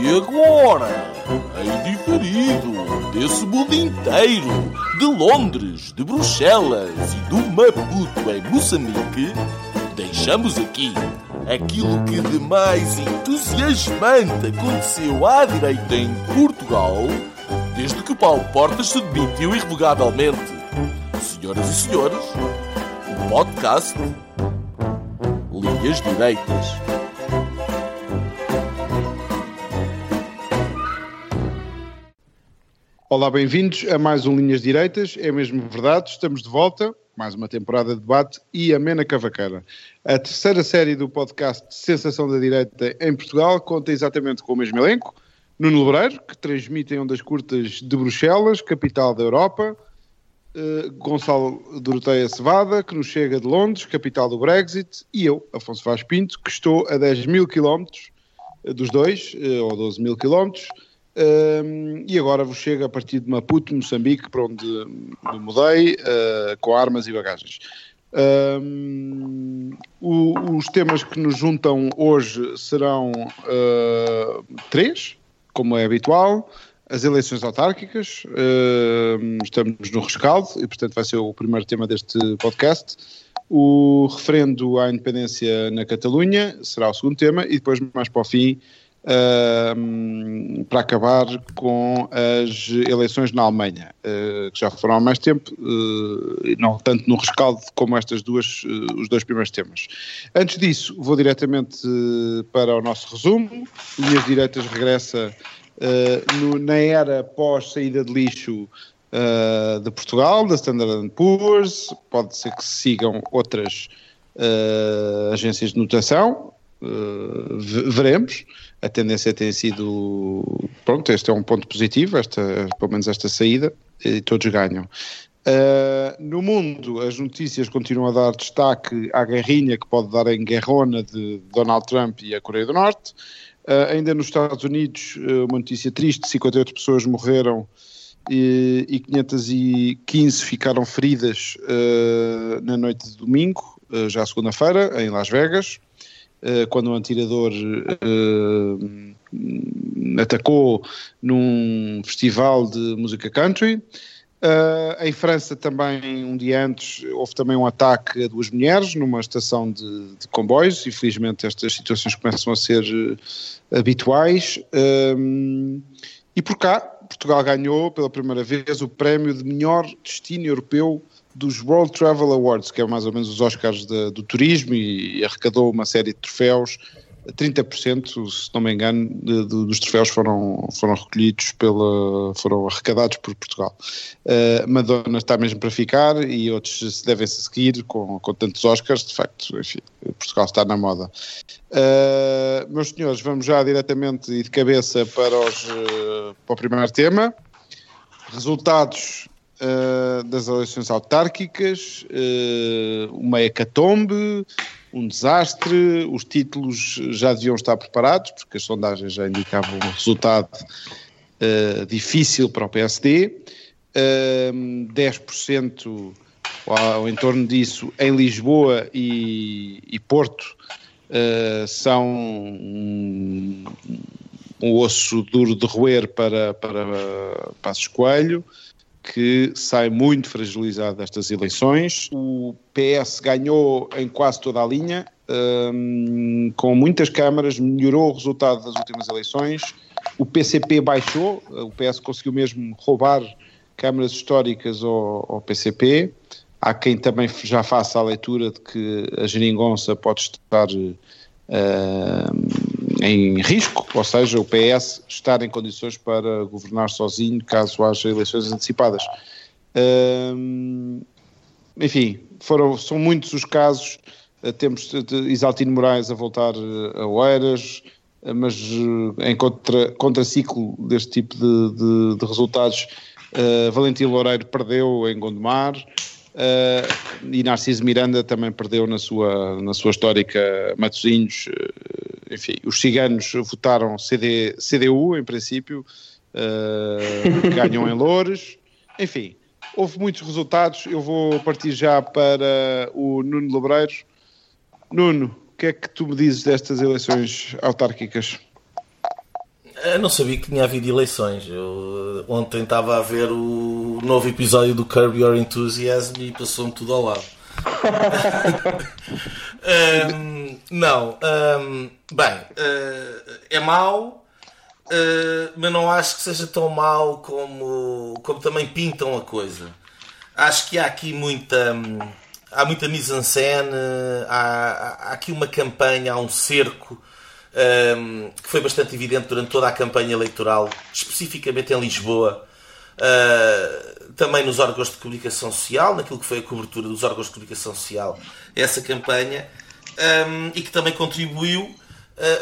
E agora, em diferido desse mundo inteiro, de Londres, de Bruxelas e do Maputo em Moçambique, deixamos aqui aquilo que de mais entusiasmante aconteceu à direita em Portugal desde que Paulo Portas se demitiu irrevogavelmente. Senhoras e senhores, o podcast Linhas Direitas. Olá, bem-vindos a mais um Linhas Direitas. É mesmo verdade, estamos de volta, mais uma temporada de debate e amena cavaqueira. A terceira série do podcast Sensação da Direita em Portugal conta exatamente com o mesmo elenco. Nuno Lebreiro, que transmite em ondas curtas de Bruxelas, capital da Europa. Uh, Gonçalo Doroteia Cevada, que nos chega de Londres, capital do Brexit. E eu, Afonso Vaz Pinto, que estou a 10 mil quilómetros uh, dos dois, uh, ou 12 mil quilómetros. E agora vos chega a partir de Maputo, Moçambique, para onde me mudei, uh, com armas e bagagens. O, os temas que nos juntam hoje serão uh, três, como é habitual. As eleições autárquicas, estamos no rescaldo e, portanto, vai ser o primeiro tema deste podcast. O referendo à independência na Catalunha será o segundo tema, e depois, mais para o fim, Uh, para acabar com as eleições na Alemanha, uh, que já foram há mais tempo, uh, não tanto no rescaldo como estas duas, os dois primeiros temas. Antes disso, vou diretamente para o nosso resumo. Linhas Direitas regressa no, na era pós-saída de lixo de Portugal, da Standard Poor's, pode ser que sigam outras agências de notação, veremos a tendência tem sido, pronto, este é um ponto positivo, esta, pelo menos esta saída, e todos ganham. Uh, no mundo, as notícias continuam a dar destaque à guerrinha que pode dar em guerrona de Donald Trump e a Coreia do Norte. Uh, ainda nos Estados Unidos, uh, uma notícia triste: 58 pessoas morreram e, e 515 ficaram feridas na noite de domingo, já segunda-feira, em Las Vegas. Eh, quando um atirador uh, atacou num festival de música country. Uh, em França também, um dia antes, houve também um ataque a duas mulheres numa estação de, de comboios e felizmente estas situações começam a ser habituais. Uh, e por cá, Portugal ganhou pela primeira vez o prémio de melhor destino europeu dos World Travel Awards, que é mais ou menos os Oscars de, do turismo, e, arrecadou uma série de troféus. 30%, se não me engano, de, de, dos troféus foram, foram recolhidos pela, foram arrecadados por Portugal. Uh, Madonna está mesmo para ficar e outros se devem -se seguir com, com tantos Oscars, de facto, enfim, Portugal está na moda. Uh, meus senhores, vamos já diretamente e de cabeça para, os, uh, para o primeiro tema. Resultados uh, das eleições autárquicas, uh, uma hecatombe, um desastre, os títulos já deviam estar preparados, porque as sondagens já indicavam um resultado uh, difícil para o PSD, uh, 10% ou em torno disso em Lisboa e, e Porto uh, são um, um, osso duro de roer para, para Passos Coelho que sai muito fragilizado destas eleições. O PS ganhou em quase toda a linha, um, com muitas câmaras, melhorou o resultado das últimas eleições. O PCP baixou, o PS conseguiu mesmo roubar câmaras históricas ao, ao PCP. Há quem também já faça a leitura de que a geringonça pode estar uh, em risco, ou seja, o PS estar em condições para governar sozinho caso haja eleições antecipadas. enfim, foram, são muitos os casos, eh, temos Isaltino Moraes a voltar eh, a Oeiras, eh, mas em contra, contraciclo deste tipo de, de, de resultados, uh, Valentim Loureiro perdeu em Gondomar, Uh, e Narciso Miranda também perdeu na sua, na sua histórica Matosinhos. Enfim, os ciganos votaram CD, CDU, em princípio, uh, ganham em Loures. Enfim, houve muitos resultados. Eu vou partir já para o Nuno Lebreiro. Nuno, que é que tu me dizes destas eleições autárquicas? Eu não sabia que tinha havido eleições. Eu ontem estava a ver o novo episódio do Curb Your Enthusiasm e passou-me tudo ao lado. um, não, um, bem, uh, é mau, uh, mas não acho que seja tão mau como, como também pintam a coisa. Acho que há aqui muita. Há muita mise-en-scène, há, há aqui uma campanha, há um cerco um, que foi bastante evidente durante toda a campanha eleitoral, especificamente em Lisboa, uh, também nos órgãos de comunicação social, naquilo que foi a cobertura dos órgãos de comunicação social, essa campanha, e que também contribuiu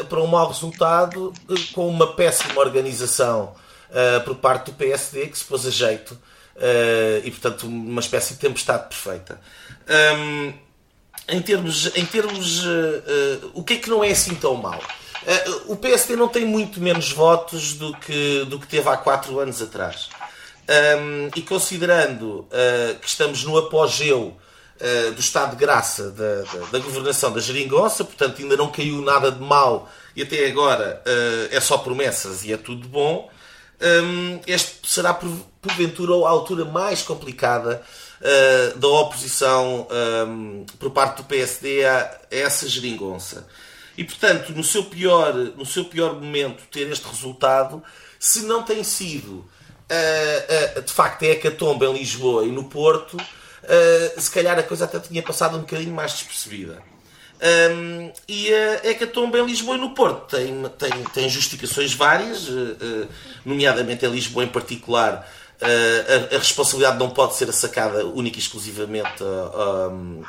uh, para um mau resultado uh, com uma péssima organização por parte do PSD que se pôs a jeito e, portanto, uma espécie de tempestade perfeita. Um, em termos, em termos uh, uh, o que é que não é assim tão mal? Uh, o PSD não tem muito menos votos do que, do que teve há quatro anos atrás. Um, e considerando que estamos no apogeu do estado de graça da, da, da, governação da geringonça, portanto ainda não caiu nada de mal e até agora é só promessas e é tudo bom, um, este será porventura a altura mais complicada uh, da oposição um, por parte do PSD a, a essa geringonça. E, portanto, no seu pior, no seu pior momento, ter este resultado, se não tem sido, uh, uh, de facto, é a hecatombe em Lisboa e no Porto, uh, se calhar a coisa até tinha passado um bocadinho mais despercebida. Um, e a hecatombe em Lisboa e no Porto tem, tem, tem justificações várias, nomeadamente em Lisboa em particular, Uh, a, a, responsabilidade não pode ser sacada única e exclusivamente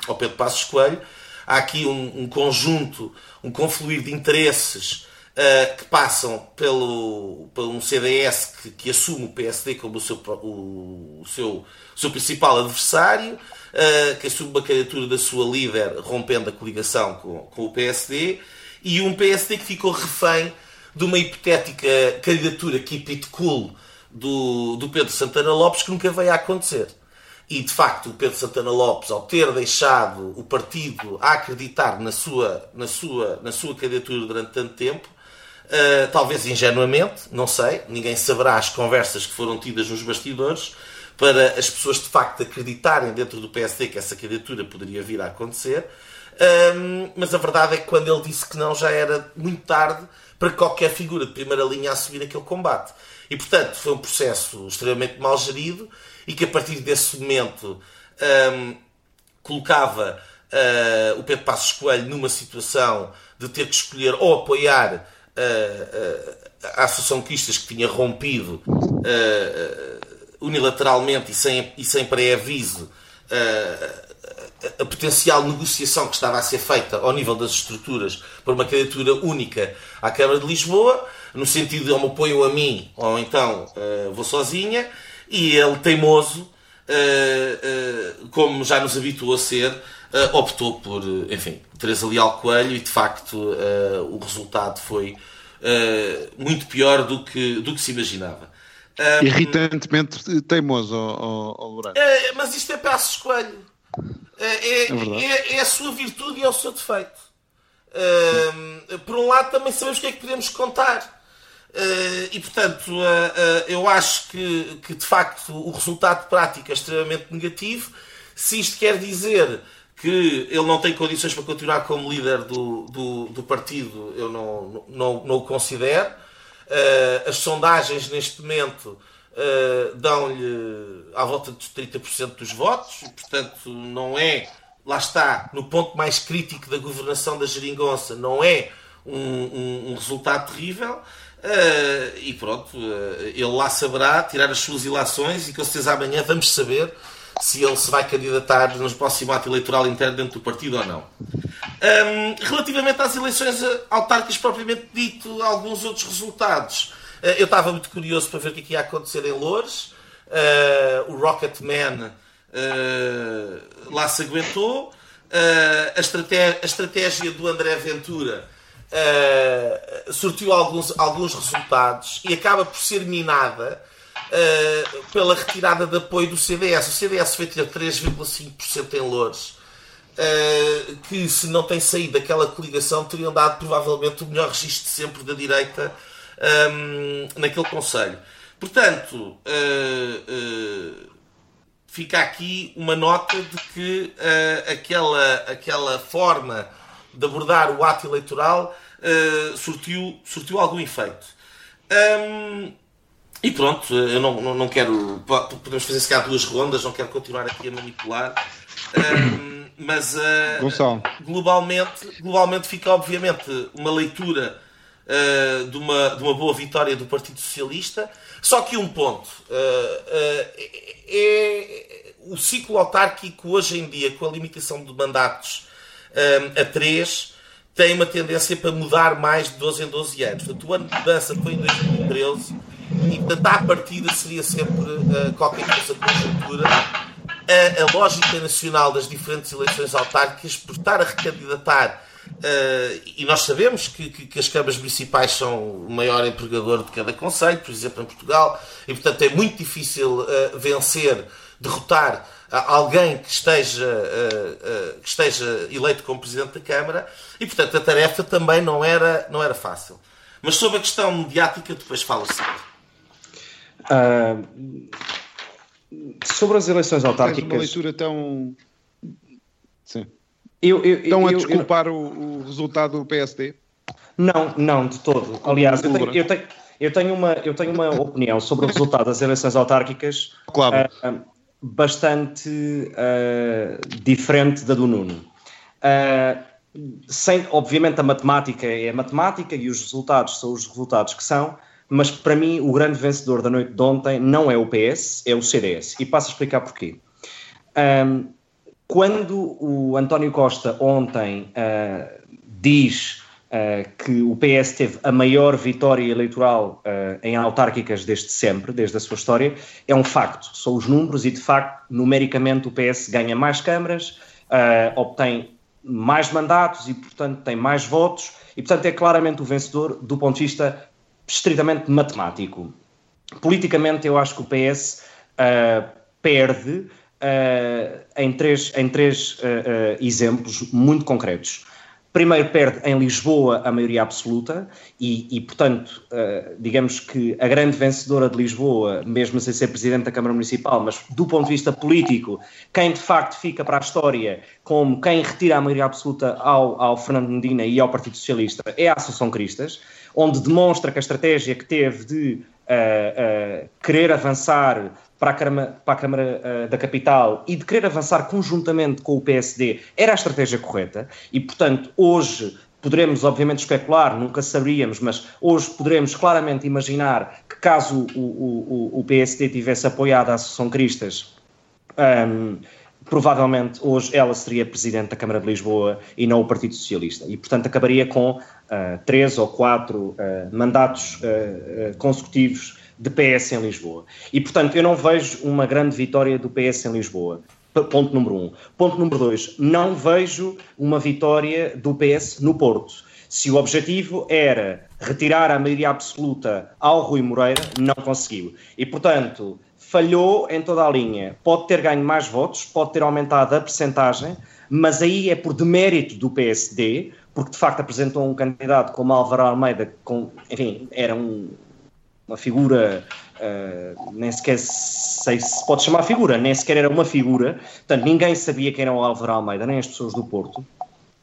ao Pedro Passos Coelho. Há aqui um, um conjunto, um confluir de interesses uh, que passam pelo, pelo um CDS que, que, assume o PSD como o seu, o, o seu, o seu principal adversário, uh, que assume uma candidatura da sua líder rompendo a coligação com, com o PSD, e um PSD que ficou refém de uma hipotética candidatura it cool do, do Pedro Santana Lopes que nunca veio a acontecer. E de facto, o Pedro Santana Lopes, ao ter deixado o partido a acreditar na sua, na sua, na sua candidatura durante tanto tempo, uh, talvez ingenuamente, não sei, ninguém saberá as conversas que foram tidas nos bastidores para as pessoas de facto acreditarem dentro do PSD que essa candidatura poderia vir a acontecer. Um, mas a verdade é que quando ele disse que não, já era muito tarde para qualquer figura de primeira linha assumir aquele combate. E, portanto, foi um processo extremamente mal gerido e que, a partir desse momento, um, colocava uh, o Pedro Passos Coelho numa situação de ter que escolher ou apoiar uh, a Associação Cristas que tinha rompido unilateralmente e sem, e sem pré-aviso a potencial negociação que estava a ser feita ao nível das estruturas por uma candidatura única à Câmara de Lisboa, no sentido de ou me apoiam a mim ou então uh, vou sozinha, e ele, teimoso, uh, uh, como já nos habituou a ser, optou por, enfim, Teresa Leal Coelho e de facto o resultado foi muito pior do que, do que se imaginava. Um, Irritantemente teimoso, ao, ao, é, mas isto é Passos Coelho. É, é, é, é, a sua virtude e é o seu defeito. Uh, por um lado, também sabemos o que é que podemos contar. Uh, e portanto, uh, uh, eu acho que, que de facto o resultado prático é extremamente negativo. Se isto quer dizer que ele não tem condições para continuar como líder do, do, do partido, eu não, não, não o considero. as sondagens neste momento dão-lhe à volta dos 30% dos votos, e, portanto, não é, lá está, no ponto mais crítico da governação da geringonça, não é um, um, um resultado terrível. Uh, e pronto, uh, ele lá saberá tirar as suas ilações e com certeza amanhã vamos saber se ele se vai candidatar no próximo ato eleitoral interno dentro do partido ou não. Um, relativamente às eleições autárquicas propriamente dito, alguns outros resultados. Uh, eu estava muito curioso para ver o que, é ia acontecer em Loures. o Rocketman lá se aguentou. a, estratégia, a estratégia do André Ventura uh, surtiu alguns, alguns resultados e acaba por ser minada uh, pela retirada de apoio do CDS. O CDS foi ter 3,5% em Louros. uh, que, se não tem saído daquela coligação, teriam dado provavelmente o melhor registro sempre da direita um, naquele Conselho. Portanto, uh, uh, fica aqui uma nota de que aquela, aquela forma de abordar o ato eleitoral surtiu, surtiu algum efeito. Um, e pronto, eu não, não, não, quero. Podemos fazer se calhar duas rondas, não quero continuar aqui a manipular. Um, mas uh, globalmente, globalmente fica obviamente uma leitura uh, de, uma, de uma boa vitória do Partido Socialista. Só que um ponto uh, é o ciclo autárquico hoje em dia, com a limitação de mandatos a três, tem uma tendência para mudar mais de 12 em 12 anos. Portanto, o ano de mudança foi em 2013 e, portanto, à partida seria sempre uh, qualquer coisa conjuntura. A, a, lógica nacional das diferentes eleições autárquicas, por estar a recandidatar, uh, e nós sabemos que, que, que, as câmaras municipais são o maior empregador de cada conselho, por exemplo, em Portugal, e portanto é muito difícil uh, vencer, derrotar alguém que esteja, que esteja eleito como Presidente da Câmara, e portanto a tarefa também não era, não era fácil. Mas sobre a questão mediática, depois fala-se. Uh, sobre as eleições autárquicas. Tens uma leitura tão. Sim. Eu, eu, Estão a desculpar eu, o, o, resultado do PSD? Não, não, de todo. Aliás, eu tenho, eu tenho, eu tenho, uma, eu tenho uma opinião sobre o resultado das eleições autárquicas claro. uh, bastante uh, diferente da do Nuno. Uh, sem, obviamente, a matemática é a matemática e os resultados são os resultados que são, mas para mim o grande vencedor da noite de ontem não é o PS, é o CDS. E passo a explicar porquê. Um, quando o António Costa ontem uh, diz uh, que o PS teve a maior vitória eleitoral uh, em autárquicas desde sempre, desde a sua história, é um facto. São os números e, de facto, numericamente o PS ganha mais câmaras, obtém mais mandatos e, portanto, tem mais votos e, portanto, é claramente o vencedor do ponto de vista estritamente matemático. Politicamente, eu acho que o PS uh, perde uh, em três, em três uh, exemplos muito concretos. Primeiro, perde em Lisboa a maioria absoluta e, e portanto, uh, digamos que a grande vencedora de Lisboa, mesmo sem ser presidente da Câmara Municipal, mas do ponto de vista político, quem de facto fica para a história como quem retira a maioria absoluta ao, ao Fernando Medina e ao Partido Socialista é a Associação Cristas, onde demonstra que a estratégia que teve de uh, uh, querer avançar para a Câmara, para a Câmara uh, da Capital e de querer avançar conjuntamente com o PSD era a estratégia correta e, portanto, hoje poderemos obviamente especular, nunca saberíamos, mas hoje poderemos claramente imaginar que caso o, o, o PSD tivesse apoiado a Associação Cristas, um, provavelmente hoje ela seria Presidente da Câmara de Lisboa e não o Partido Socialista. E, portanto, acabaria com uh, três ou quatro uh, mandatos uh, consecutivos de PS em Lisboa. E, portanto, eu não vejo uma grande vitória do PS em Lisboa. Ponto número um. Ponto número dois, não vejo uma vitória do PS no Porto. Se o objetivo era retirar a maioria absoluta ao Rui Moreira, não conseguiu. E, portanto, falhou em toda a linha. Pode ter ganho mais votos, pode ter aumentado a percentagem, mas aí é por demérito do PSD, porque de facto apresentou um candidato como Álvaro Almeida, com, enfim, era um, uma figura, uh, nem sequer sei se pode chamar figura, nem sequer era uma figura, portanto ninguém sabia quem era o Álvaro Almeida, nem as pessoas do Porto,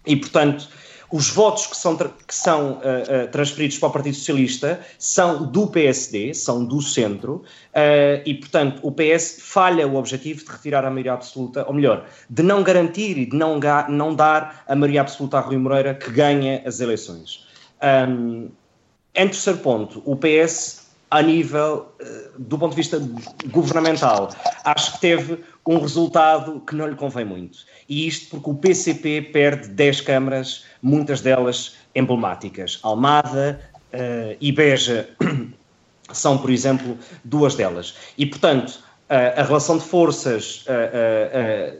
e portanto os votos que são, que são uh, uh, transferidos para o Partido Socialista são do PSD, são do centro, uh, e, portanto, o PS falha o objetivo de retirar a maioria absoluta, ou melhor, de não garantir e de não, não dar a maioria absoluta a Rui Moreira, que ganha as eleições. Um, em terceiro ponto, o PS a nível eh, do ponto de vista governamental. Acho que teve um resultado que não lhe convém muito. E isto porque o PCP perde 10 câmaras, muitas delas emblemáticas. Almada uh, e Beja são, por exemplo, duas delas. E, portanto, uh, a relação de forças uh,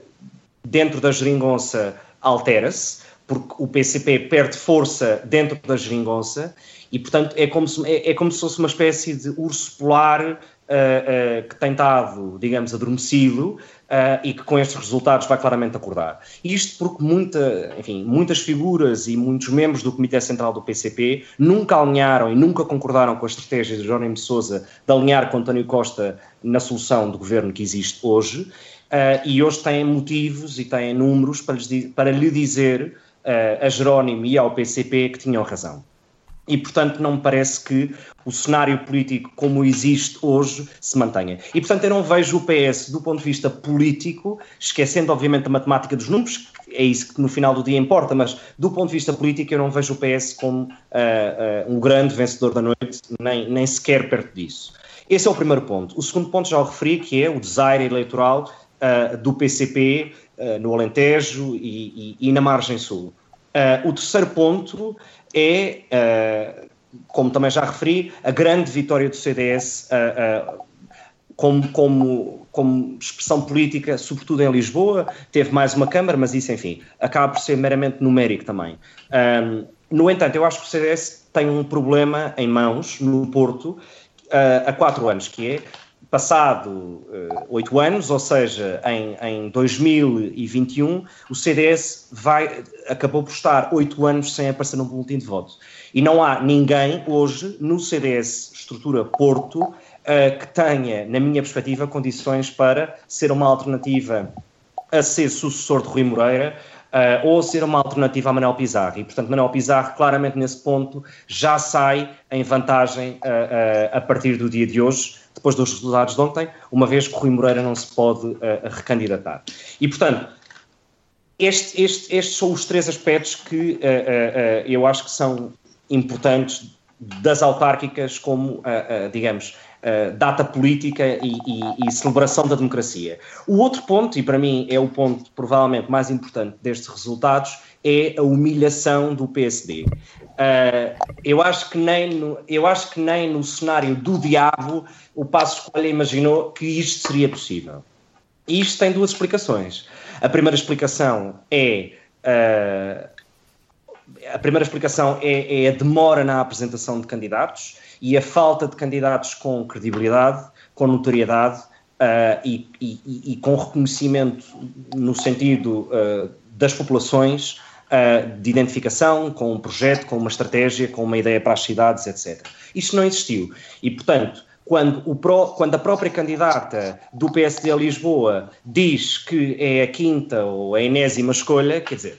dentro da geringonça altera-se, porque o PCP perde força dentro da geringonça e, portanto, é como se, é, é como se fosse uma espécie de urso polar uh, uh, que tem estado, digamos, adormecido uh, e que com estes resultados vai claramente acordar. Isto porque muita, enfim, muitas figuras e muitos membros do Comitê Central do PCP nunca alinharam e nunca concordaram com a estratégia de Jerónimo de Sousa de alinhar com António Costa na solução do governo que existe hoje. e hoje têm motivos e têm números para, lhes, para lhe dizer a Jerónimo e ao PCP que tinham razão e, portanto, não me parece que o cenário político como existe hoje se mantenha. E, portanto, eu não vejo o PS do ponto de vista político, esquecendo, obviamente, a matemática dos números, é isso que no final do dia importa, mas do ponto de vista político eu não vejo o PS como uh, uh, um grande vencedor da noite, nem, nem sequer perto disso. Esse é o primeiro ponto. O segundo ponto já o referi, que é o desaire eleitoral uh, do PCP no Alentejo e, e, e na margem sul. O terceiro ponto é, uh, como também já referi, a grande vitória do CDS uh, uh, como, como, como expressão política, sobretudo em Lisboa. Teve mais uma Câmara, mas isso, enfim, acaba por ser meramente numérico também. Um, no entanto, eu acho que o CDS tem um problema em mãos no Porto há quatro anos, que é passado oito uh, anos, ou seja, em, em 2021, o CDS vai, acabou por estar oito anos sem aparecer no boletim de voto. E não há ninguém hoje no CDS estrutura Porto uh, que tenha, na minha perspectiva, condições para ser uma alternativa a ser sucessor de Rui Moreira, uh, ou ser uma alternativa a Manuel Pizarro. E, portanto, Manuel Pizarro, claramente nesse ponto, já sai em vantagem a partir do dia de hoje, depois dos resultados de ontem, uma vez que Rui Moreira não se pode recandidatar. E, portanto, este, este, estes são os três aspectos que eu acho que são importantes das autárquicas como, digamos, uh, data política e, e, e, celebração da democracia. O outro ponto, e para mim é o ponto provavelmente mais importante destes resultados, é a humilhação do PSD. Eh, eu, acho que nem no, eu acho que nem no cenário do diabo o Passo Escolha imaginou que isto seria possível. E isto tem duas explicações. A primeira explicação é. Uh, a primeira explicação é, é, a demora na apresentação de candidatos e a falta de candidatos com credibilidade, com notoriedade uh, e, e, e, com reconhecimento no sentido das populações uh, de identificação, com um projeto, com uma estratégia, com uma ideia para as cidades, etc. Isto não existiu. E, portanto, quando, pro, quando a própria candidata do PSD a Lisboa diz que é a quinta ou a enésima escolha, quer dizer,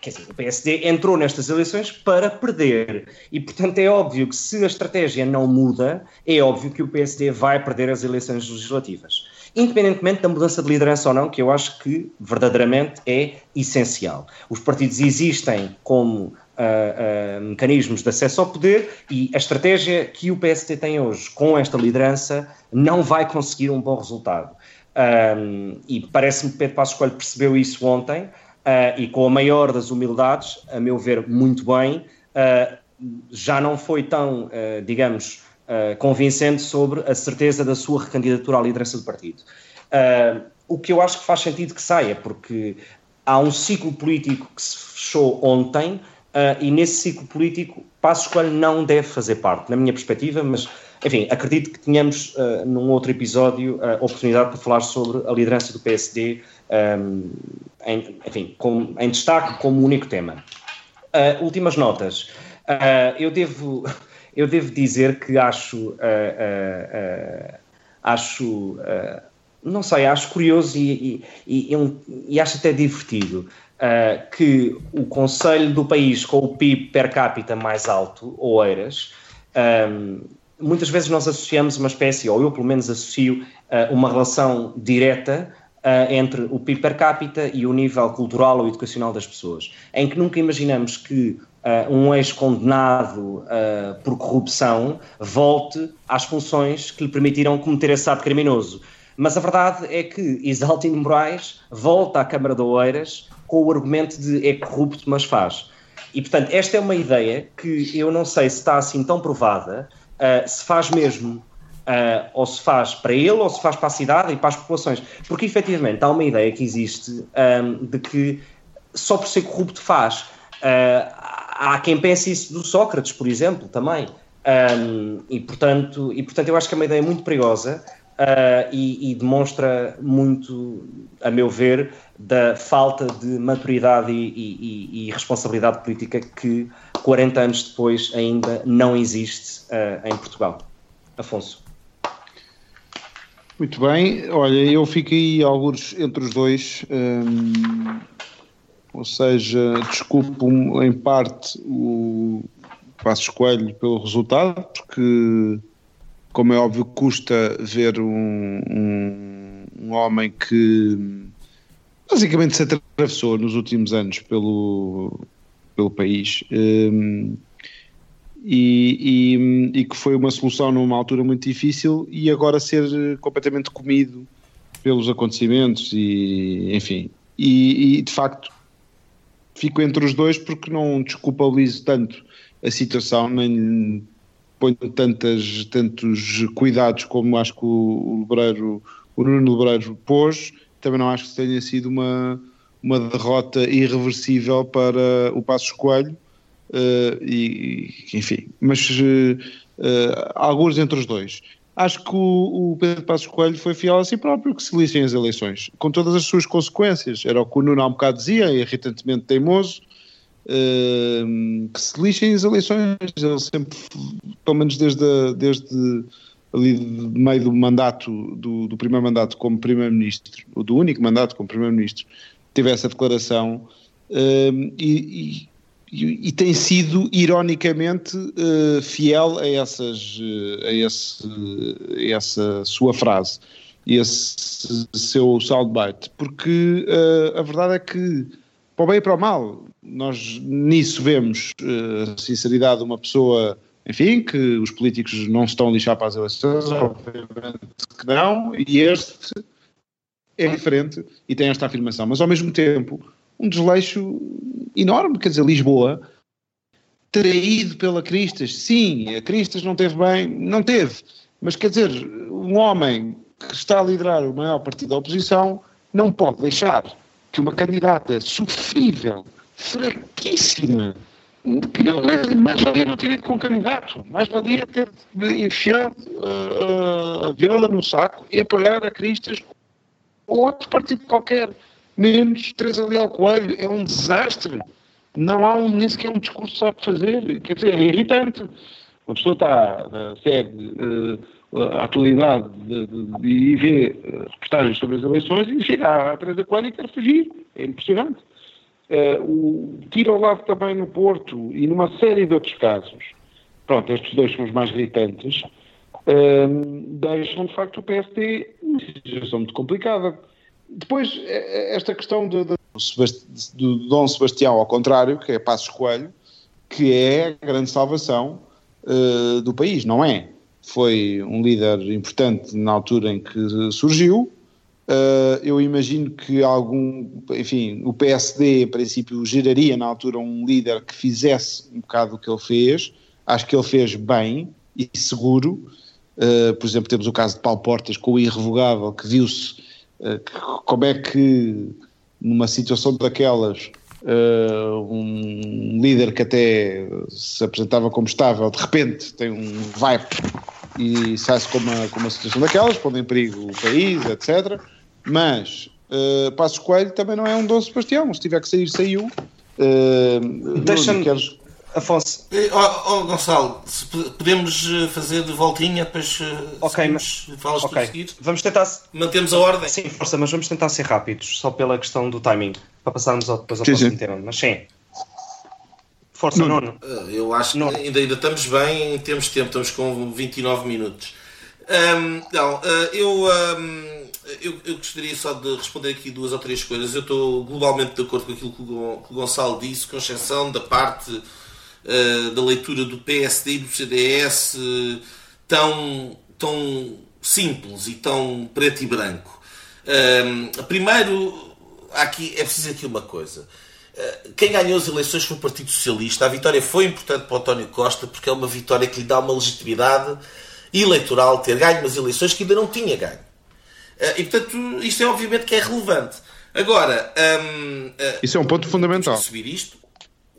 quer dizer, o PSD entrou nestas eleições para perder. E, portanto, é óbvio que se a estratégia não muda, é óbvio que o PSD vai perder as eleições legislativas. Independentemente da mudança de liderança ou não, que eu acho que verdadeiramente é essencial. Os partidos existem como Uh, uh, mecanismos de acesso ao poder e a estratégia que o PSD tem hoje com esta liderança não vai conseguir um bom resultado. Um, e parece-me que Pedro Passos Coelho percebeu isso ontem uh, e com a maior das humildades, a meu ver, muito bem, já não foi tão, uh, digamos, convincente sobre a certeza da sua recandidatura à liderança do partido. o que eu acho que faz sentido que saia, porque há um ciclo político que se fechou ontem e nesse ciclo político Passos Coelho não deve fazer parte, na minha perspectiva, mas enfim, acredito que tenhamos uh, num outro episódio a oportunidade para falar sobre a liderança do PSD um, em, enfim, com, em destaque como único tema. Uh, últimas notas. Uh, eu, devo, eu devo dizer que acho, uh, acho não sei, acho curioso e, e, e, e acho até divertido que o Conselho do país com o PIB per capita mais alto, Oeiras, um, muitas vezes nós associamos uma espécie, ou eu pelo menos associo, uma relação direta uh, entre o PIB per capita e o nível cultural ou educacional das pessoas, em que nunca imaginamos que uh, um ex-condenado uh, por corrupção volte às funções que lhe permitiram cometer esse ato criminoso. Mas a verdade é que Isaltino Moraes volta à Câmara de Oeiras com o argumento de é corrupto, mas faz. E, portanto, esta é uma ideia que eu não sei se está assim tão provada, uh, se faz mesmo Uh, ou se faz para ele ou se faz para a cidade e para as populações. Porque efetivamente há uma ideia que existe um, de que só por ser corrupto faz. Há quem pense isso do Sócrates, por exemplo, também. Um, e, portanto, e, portanto, eu acho que é uma ideia muito perigosa uh, e, e, demonstra muito, a meu ver, da falta de maturidade e, e, e, responsabilidade política que 40 anos depois ainda não existe uh, em Portugal. Afonso. Muito bem, olha, eu fiquei alguns entre os dois, hum, ou seja, desculpo em parte o Passos Coelho pelo resultado, porque, como é óbvio, custa ver um, um, um homem que basicamente se atravessou nos últimos anos pelo, pelo país um, e, e, e, que foi uma solução numa altura muito difícil e agora ser completamente comido pelos acontecimentos e enfim e, e de facto fico entre os dois porque não desculpabilizo tanto a situação nem ponho tantas, tantos cuidados como acho que o, o Lebreiro, o Nuno Lebreiro pôs também não acho que tenha sido uma, uma derrota irreversível para o Passos Coelho. Uh, e, enfim, mas uh, alguns entre os dois. Acho que o, o, Pedro Passos Coelho foi fiel a si próprio, que se lixem as eleições, com todas as suas consequências. Era o que o Nuno há um bocado dizia, irritantemente teimoso, que se lixem as eleições. Ele sempre, pelo menos desde, desde ali de meio do mandato, do, do primeiro mandato como Primeiro-Ministro, ou do único mandato como Primeiro-Ministro, teve essa declaração uh, e, e, tem sido, ironicamente, uh, fiel a, essas, uh, a, esse, a essa sua frase, esse seu soundbite, porque uh, a verdade é que, para o bem e para o mal, nós nisso vemos uh, sinceridade de uma pessoa enfim, que os políticos não se estão a lixar para as eleições, obviamente que não, e este é diferente e tem esta afirmação, mas ao mesmo tempo um desleixo enorme, quer dizer, Lisboa traído pela Cristas, sim, a Cristas não teve bem, não teve, mas quer dizer, um homem que está a liderar o maior partido da oposição não pode deixar que uma candidata sofrível, fraquíssima, mais valia não ter ido com candidato, mais valia ter enfiado uh, a viola no saco e apoiar a Cristas ou outro partido qualquer, menos Teresa Leal Coelho, é um desastre. Não há um, nem sequer um discurso para fazer, quer dizer, é irritante. Uma pessoa está, uh, segue uh, a atualidade de, de, de, e vê reportagens sobre as eleições e chega à Teresa Coelho e quer fugir. É impressionante. Uh, o tiro ao lado também no Porto e numa série de outros casos, pronto, estes dois são os mais irritantes, uh, deixam de facto o PSD numa situação muito complicada. Depois, eh, esta questão de, de, do Dom Sebastião, ao contrário, que é Passos Coelho, que é a grande salvação uh, do país, não é? Foi um líder importante na altura em que surgiu, Uh, eu imagino que algum, enfim, o PSD, em princípio, geraria na altura um líder que fizesse um bocado o que ele fez. Acho que ele fez bem e seguro. Uh, por exemplo, temos o caso de Paulo Portas com o irrevogável, que viu-se como é que, numa situação daquelas, um líder que até se apresentava como estável, de repente tem um vibe e sai-se com uma, com uma situação daquelas, pondo em perigo o país, etc. Mas uh, Passos Coelho também não é um Dom Sebastião, se tiver que sair, saiu. Uh, Deixa-me. Queres... Afonso. Oh, oh, Gonçalo, podemos fazer de voltinha, depois ok, mas, falas okay. seguir. Vamos tentar. Mantemos a ordem. Sim, força, mas vamos tentar ser rápidos, só pela questão do timing, para passarmos ao, depois ao sim, próximo sim. tema. Mas sim. Força, Nuno. Nuno. Eu acho Nuno. que ainda, ainda estamos bem em termos de tempo, estamos com 29 minutos. Um, não, uh, eu, um, eu, eu, gostaria só de responder aqui duas ou três coisas. Eu estou globalmente de acordo com aquilo que o, que o Gonçalo disse, com exceção da parte uh, da leitura do PSD e do CDS uh, tão, tão simples e tão preto e branco. Um, primeiro, aqui, é preciso aqui uma coisa. Quem ganhou as eleições foi o Partido Socialista. A vitória foi importante para o António Costa porque é uma vitória que lhe dá uma legitimidade eleitoral, ter ganho umas eleições que ainda não tinha ganho. Eh, e, portanto, isto é obviamente que é relevante. Agora... Um, Isso é um ponto fundamental. Subir isto,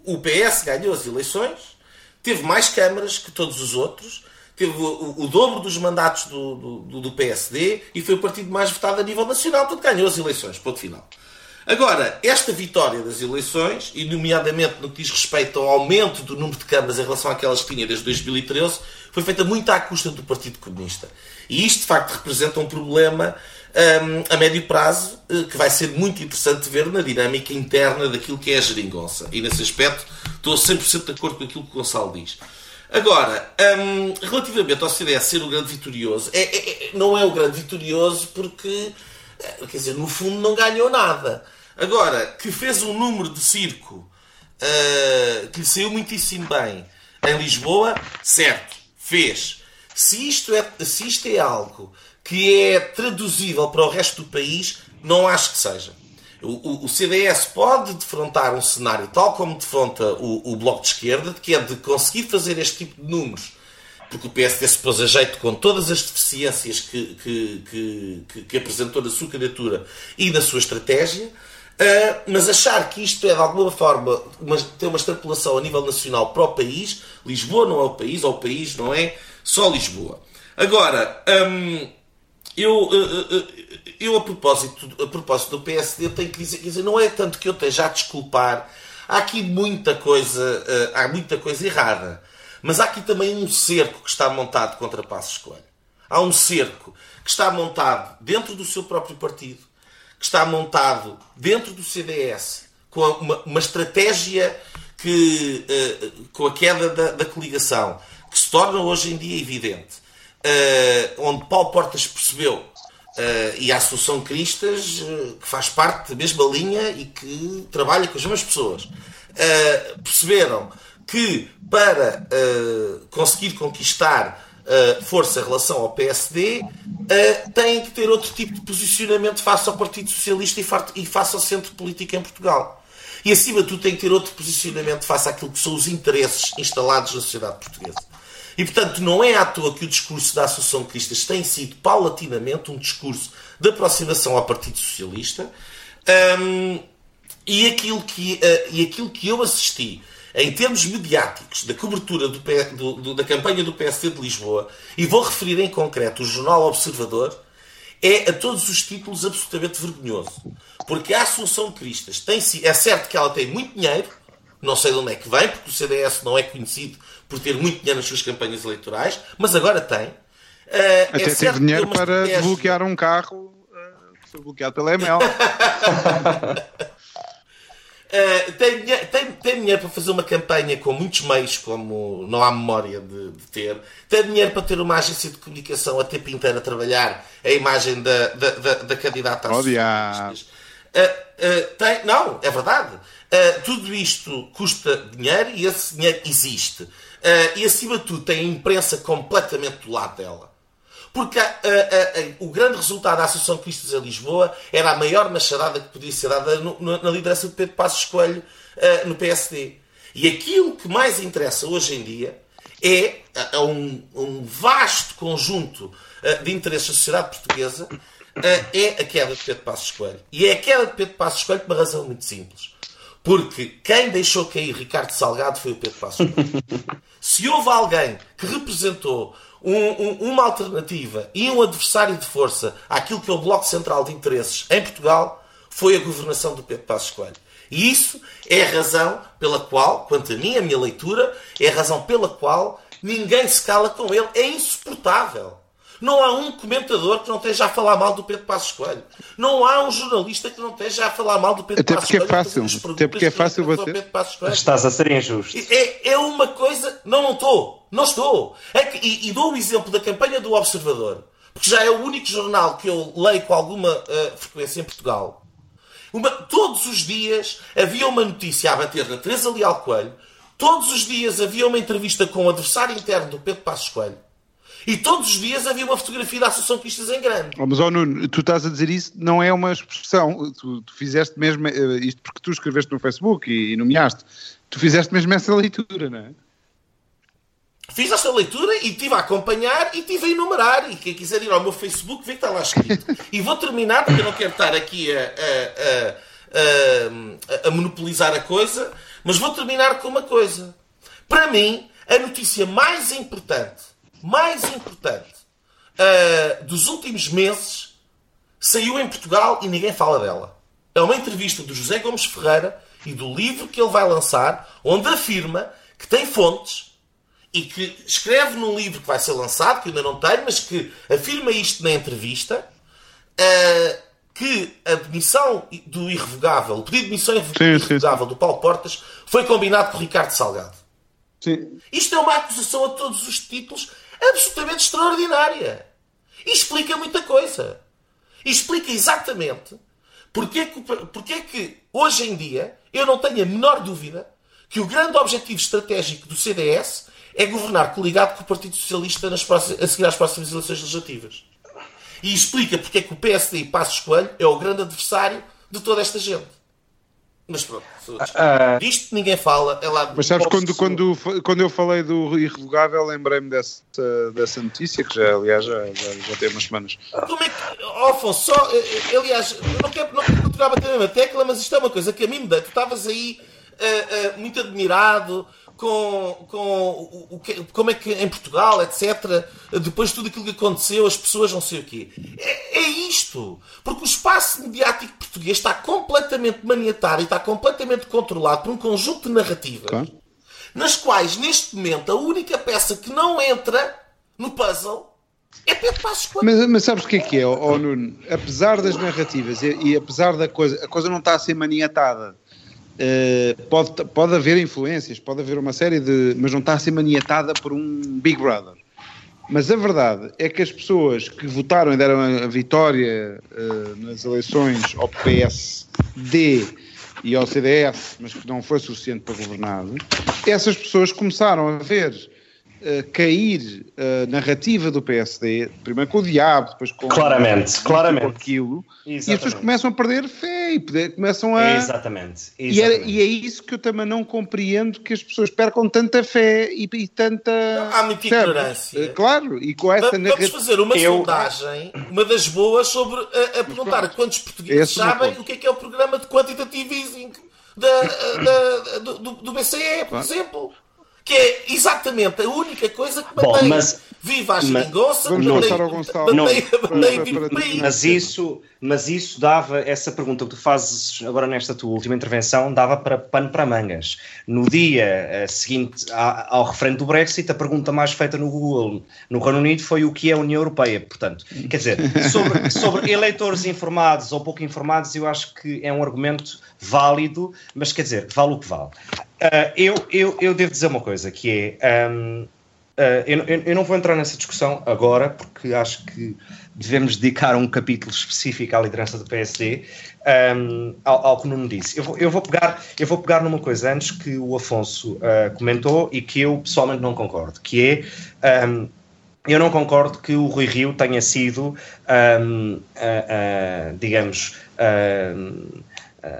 o PS ganhou as eleições, teve mais câmaras que todos os outros, teve o, o, dobro dos mandatos do, do, do, PSD e foi o partido mais votado a nível nacional, portanto ganhou as eleições, ponto final. Agora, esta vitória das eleições, e nomeadamente no que diz respeito ao aumento do número de câmaras em relação àquelas que tinha desde 2013, foi feita muito à custa do Partido Comunista. E isto, de facto, representa um problema um, a médio prazo uh, que vai ser muito interessante ver na dinâmica interna daquilo que é a geringonça. E nesse aspecto estou 100% de acordo com aquilo que o Gonçalo diz. Agora, um, relativamente ao CDS ser o grande vitorioso, é, é, é, não é o grande vitorioso porque, eh, quer dizer, no fundo não ganhou nada. Agora, que fez um número de circo uh, que lhe saiu muitíssimo bem em Lisboa, certo, fez. Se isto é, se isto é algo que é traduzível para o resto do país, não acho que seja. O, o, CDS pode defrontar um cenário tal como defronta o, o, Bloco de Esquerda, que é de conseguir fazer este tipo de números, porque o PSD se pôs a jeito com todas as deficiências que, que, que, que apresentou na sua candidatura e na sua estratégia, uh, mas achar que isto é de alguma forma uma, ter uma extrapolação a nível nacional para o país, Lisboa não é o país, ou o país não é só Lisboa. Agora, um, eu, eh, eh, eu a, propósito, a propósito do PSD tenho que dizer, dizer, não é tanto que eu esteja a desculpar, há aqui muita coisa, eh, há muita coisa errada, mas há aqui também um cerco que está montado contra Passos Coelho. Há um cerco que está montado dentro do seu próprio partido, que está montado dentro do CDS, com uma, uma estratégia que, com a queda da, da coligação, que se torna hoje em dia evidente uh, onde Paulo Portas percebeu, uh, e a Associação Cristas, uh, que faz parte da mesma linha e que trabalha com as mesmas pessoas, perceberam que para conseguir conquistar força em relação ao PSD, uh, têm que ter outro tipo de posicionamento face ao Partido Socialista e face ao centro político em Portugal. E acima de tudo tem que ter outro posicionamento face àquilo que são os interesses instalados na sociedade portuguesa. E, portanto, não é à toa que o discurso da Associação de Cristas tem sido paulatinamente um discurso de aproximação ao Partido Socialista. Um, e, aquilo que, uh, e aquilo que eu assisti em termos mediáticos da cobertura do, do, do, da campanha do PSD de Lisboa, e vou referir em concreto o Jornal Observador, é a todos os títulos absolutamente vergonhoso. Porque a Assunção de Cristas tem é certo que ela tem muito dinheiro, não sei de onde é que vem, porque o CDS não é conhecido por ter muito dinheiro nas suas campanhas eleitorais, mas agora tem. Uh, Até é teve dinheiro para desbloquear um carro uh, que foi bloqueado pela EML. Uh, tem, tem, tem dinheiro para fazer uma campanha com muitos meios, como não há memória de, de, ter. Tem dinheiro para ter uma agência de comunicação a tempo inteiro a trabalhar a imagem da, da, da, da candidata às uh, uh, tem, Não, é verdade. Tudo isto custa dinheiro e esse dinheiro existe. Uh, e acima de tudo tem a imprensa completamente do lado dela. Porque uh, o grande resultado da Associação de em Lisboa era a maior machadada que podia ser dada no, na liderança de Pedro Passos Coelho no PSD. E aquilo que mais interessa hoje em dia é a um, um vasto conjunto de interesses da sociedade portuguesa é a queda de Pedro Passos Coelho. E é a queda de Pedro Passos Coelho por uma razão muito simples porque quem deixou cair Ricardo Salgado foi o Pedro Passos Se houve alguém que representou um, um, uma alternativa e um adversário de força àquilo que é o Bloco Central de Interesses em Portugal, foi a governação do Pedro Passos Coelho. E isso é a razão pela qual, quanto a mim, a minha leitura, é a razão pela qual ninguém se cala com ele. É insuportável. Não há um comentador que não esteja a falar mal do Pedro Passos Coelho. Não há um jornalista que não esteja a falar mal do Pedro Até Passos Coelho. É fácil. Até porque é fácil bater. Estás a ser injusto. É, é uma coisa... Não, não estou. Não estou. É que, e, e dou o exemplo da campanha do Observador, porque já é o único jornal que eu leio com alguma uh, frequência em Portugal. Uma, todos os dias havia uma notícia a bater na Teresa Leal Coelho, todos os dias havia uma entrevista com o adversário interno do Pedro Passos Coelho, e todos os dias havia uma fotografia da Associação Cristas em grande. Oh, mas, oh Nuno, tu estás a dizer isso, não é uma expressão. Tu, tu fizeste mesmo uh, isto porque tu escreveste no Facebook e, e nomeaste. Tu fizeste mesmo essa leitura, não é? Fiz essa leitura e estive a acompanhar e estive a enumerar. E quem quiser ir ao meu Facebook vê que está lá escrito. e vou terminar, porque eu não quero estar aqui a, a, a, a monopolizar a coisa, mas vou terminar com uma coisa. Para mim, a notícia mais importante, mais importante uh, dos últimos meses saiu em Portugal e ninguém fala dela. É uma entrevista do José Gomes Ferreira e do livro que ele vai lançar, onde afirma que tem fontes e que escreve num livro que vai ser lançado, que ainda não tenho, mas que afirma isto na entrevista, uh, que a demissão do irrevogável, o pedido de demissão irrevogável do Paulo Portas foi combinado com o Ricardo Salgado. Sim. Isto é uma acusação a todos os títulos absolutamente extraordinária. E explica muita coisa. E explica exatamente porque é que, porque é que hoje em dia eu não tenho a menor dúvida que o grande objetivo estratégico do CDS é governar coligado com o Partido Socialista nas próximas, a seguir às próximas eleições legislativas. E explica porque é que o PSD e Passos Coelho é o grande adversário de toda esta gente. Mas pronto, uh, disto ninguém fala. É lá mas sabes, quando, quando, quando eu falei do irrevogável, lembrei-me dessa, dessa notícia, que já, aliás, já, já, já tem umas semanas. Como é que. Oh, Afonso, só. Eh, eh, aliás, eu não quero, não quero continuar a bater a mesma tecla, mas isto é uma coisa que a mim me dá. Tu estavas aí uh, uh, muito admirado com, com o, como é que em Portugal, etc., depois de tudo aquilo que aconteceu, as pessoas não sei o quê. É, é isto. Porque o espaço mediático português está completamente maniatado e está completamente controlado por um conjunto de narrativas claro. nas quais, neste momento, a única peça que não entra no puzzle é Pedro Passos Coelho. Mas, mas sabes o que é que é, oh, Nuno? Apesar das narrativas e, e apesar da coisa, a coisa não está a ser maniatada Uh, pode, pode haver influências, pode haver uma série de. mas não está a ser maniatada por um Big Brother. Mas a verdade é que as pessoas que votaram e deram a, vitória uh, nas eleições ao PSD e ao CDS, mas que não foi suficiente para governar, essas pessoas começaram a ver uh, cair a narrativa do PSD, primeiro com o diabo, depois com, claramente, com claramente. aquilo, Exatamente. e as pessoas começam a perder fé e começam a. Exatamente. Exatamente. E, era, e, é isso que eu também não compreendo que as pessoas percam tanta fé e, e tanta. Há muita ignorância. Eh, claro, e com essa Vamos narrativa... fazer uma eu... sondagem, uma das boas, sobre a, a perguntar quantos portugueses sabem o que é que é o programa de quantitative easing da, da, do, do BCE, por exemplo que é exatamente a única coisa que mantém Bom, mas, viva a geringonça, vamos mantém, ao Gonçalo. Não, mas isso, mas isso dava, essa pergunta que tu fazes agora nesta tua última intervenção, dava para pano para mangas. No dia uh, seguinte ao referendo do Brexit, a pergunta mais feita no Google no Reino Unido foi o que é a União Europeia. Portanto, quer dizer, sobre, sobre eleitores informados ou pouco informados, eu acho que é um argumento válido, mas quer dizer, vale o que vale. Uh, eu, eu, eu devo dizer uma coisa, que é. Um, uh, ah, eu, eu, não vou entrar nessa discussão agora, porque acho que devemos dedicar um capítulo específico à liderança do PSD, um, ao, ao, que o Nuno disse. Eu vou, eu, vou pegar, eu vou pegar numa coisa antes que o Afonso uh, comentou e que eu pessoalmente não concordo, que é. Um, eu não concordo que o Rui Rio tenha sido, um, digamos,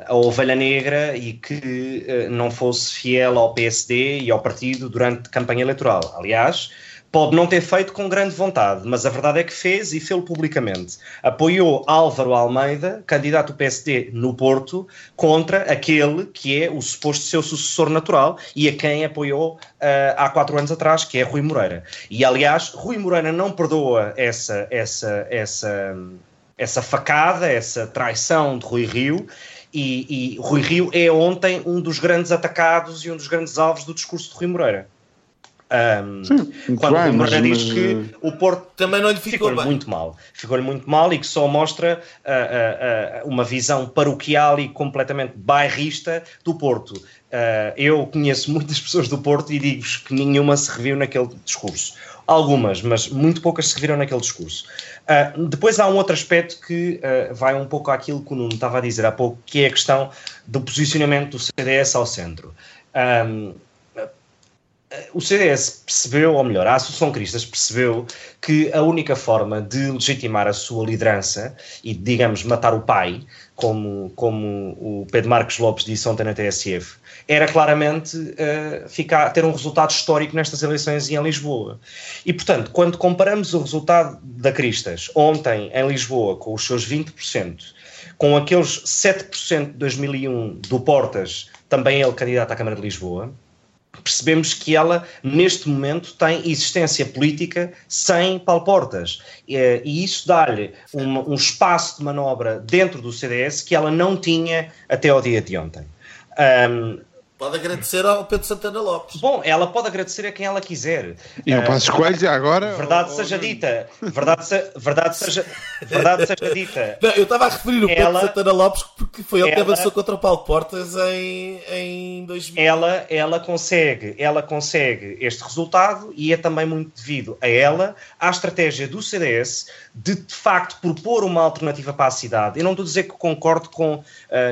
a ovelha negra e que uh, não fosse fiel ao PSD e ao partido durante campanha eleitoral. Aliás, pode não ter feito com grande vontade, mas a verdade é que fez e fez publicamente. Apoiou Álvaro Almeida, candidato do PSD no Porto, contra aquele que é o suposto seu sucessor natural e a quem apoiou uh, há quatro anos atrás, que é Rui Moreira. E aliás, Rui Moreira não perdoa essa, essa, essa, essa facada, essa traição de Rui Rio e, e Rui Rio é ontem um dos grandes atacados e um dos grandes alvos do discurso de Rui Moreira. Um, Sim, quando bem, Rui Moreira mas, diz mas... que o Porto também não lhe ficou, ficou muito mal, ficou-lhe muito mal e que só mostra uh, uh, uh, uma visão paroquial e completamente bairrista do Porto. eu conheço muitas pessoas do Porto e digo-vos que nenhuma se reviu naquele discurso. Algumas, mas muito poucas se reviram naquele discurso. Uh, depois há um outro aspecto que uh, vai um pouco àquilo que o Nuno estava a dizer há pouco, que é a questão do posicionamento do CDS ao centro. Um, o CDS percebeu, ou melhor, a Associação Cristas percebeu que a única forma de legitimar a sua liderança e, digamos, matar o pai, como, como o Pedro Marcos Lopes disse ontem na TSF, era claramente uh, ficar, ter um resultado histórico nestas eleições em Lisboa. E, portanto, quando comparamos o resultado da Cristas ontem em Lisboa com os seus 20%, com aqueles 7% de 2001 do Portas, também ele candidato à Câmara de Lisboa, percebemos que ela, neste momento, tem existência política sem palportas. E isso dá-lhe um, um, espaço de manobra dentro do CDS que ela não tinha até ao dia de ontem. Um, Pode agradecer ao Pedro Santana Lopes. Bom, ela pode agradecer a quem ela quiser. E ao Passos uh, Coelho agora? Verdade ou, seja dita. Verdade, se, verdade, seja, verdade seja dita. Não, eu estava a referir o ela, Pedro Santana Lopes porque foi ele ela, que avançou contra o Paulo Portas em, em 2000. Ela, ela, consegue, ela consegue este resultado e é também muito devido a ela, à estratégia do CDS de, de facto, propor uma alternativa para a cidade. Eu não estou a dizer que concordo com uh,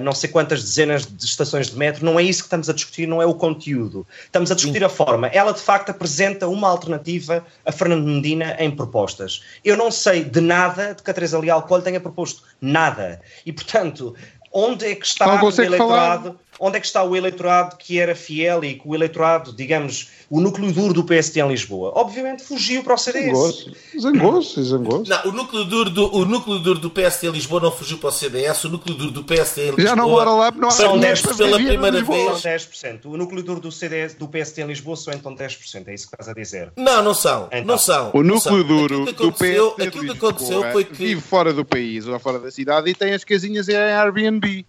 não sei quantas dezenas de estações de metro, não é isso que estamos a discutir não é o conteúdo. Estamos a discutir a forma. Ela, de facto, apresenta uma alternativa a Fernando Medina em propostas. Eu não sei de nada de que a Teresa Leal Coelho tenha proposto. Nada. E, portanto, onde é que está o eleitorado? Falar. Onde é que está o eleitorado que era fiel e que o eleitorado, digamos, o núcleo duro do PSD em Lisboa? Obviamente fugiu para o CDS. Zangou-se, zangou-se. Não, o núcleo, duro do, o núcleo duro do PSD em Lisboa não fugiu para o CDS, o núcleo duro do PSD em Lisboa... Já não mora lá, não há são 10% pela primeira vez. São 10%. O núcleo duro do, CDS, do PSD em Lisboa são então 10%, é isso que estás a dizer? Não, não são, então. não são. O núcleo duro do PSD aquilo que aconteceu foi que... Vive fora do país ou fora da cidade e tem as casinhas em Airbnb.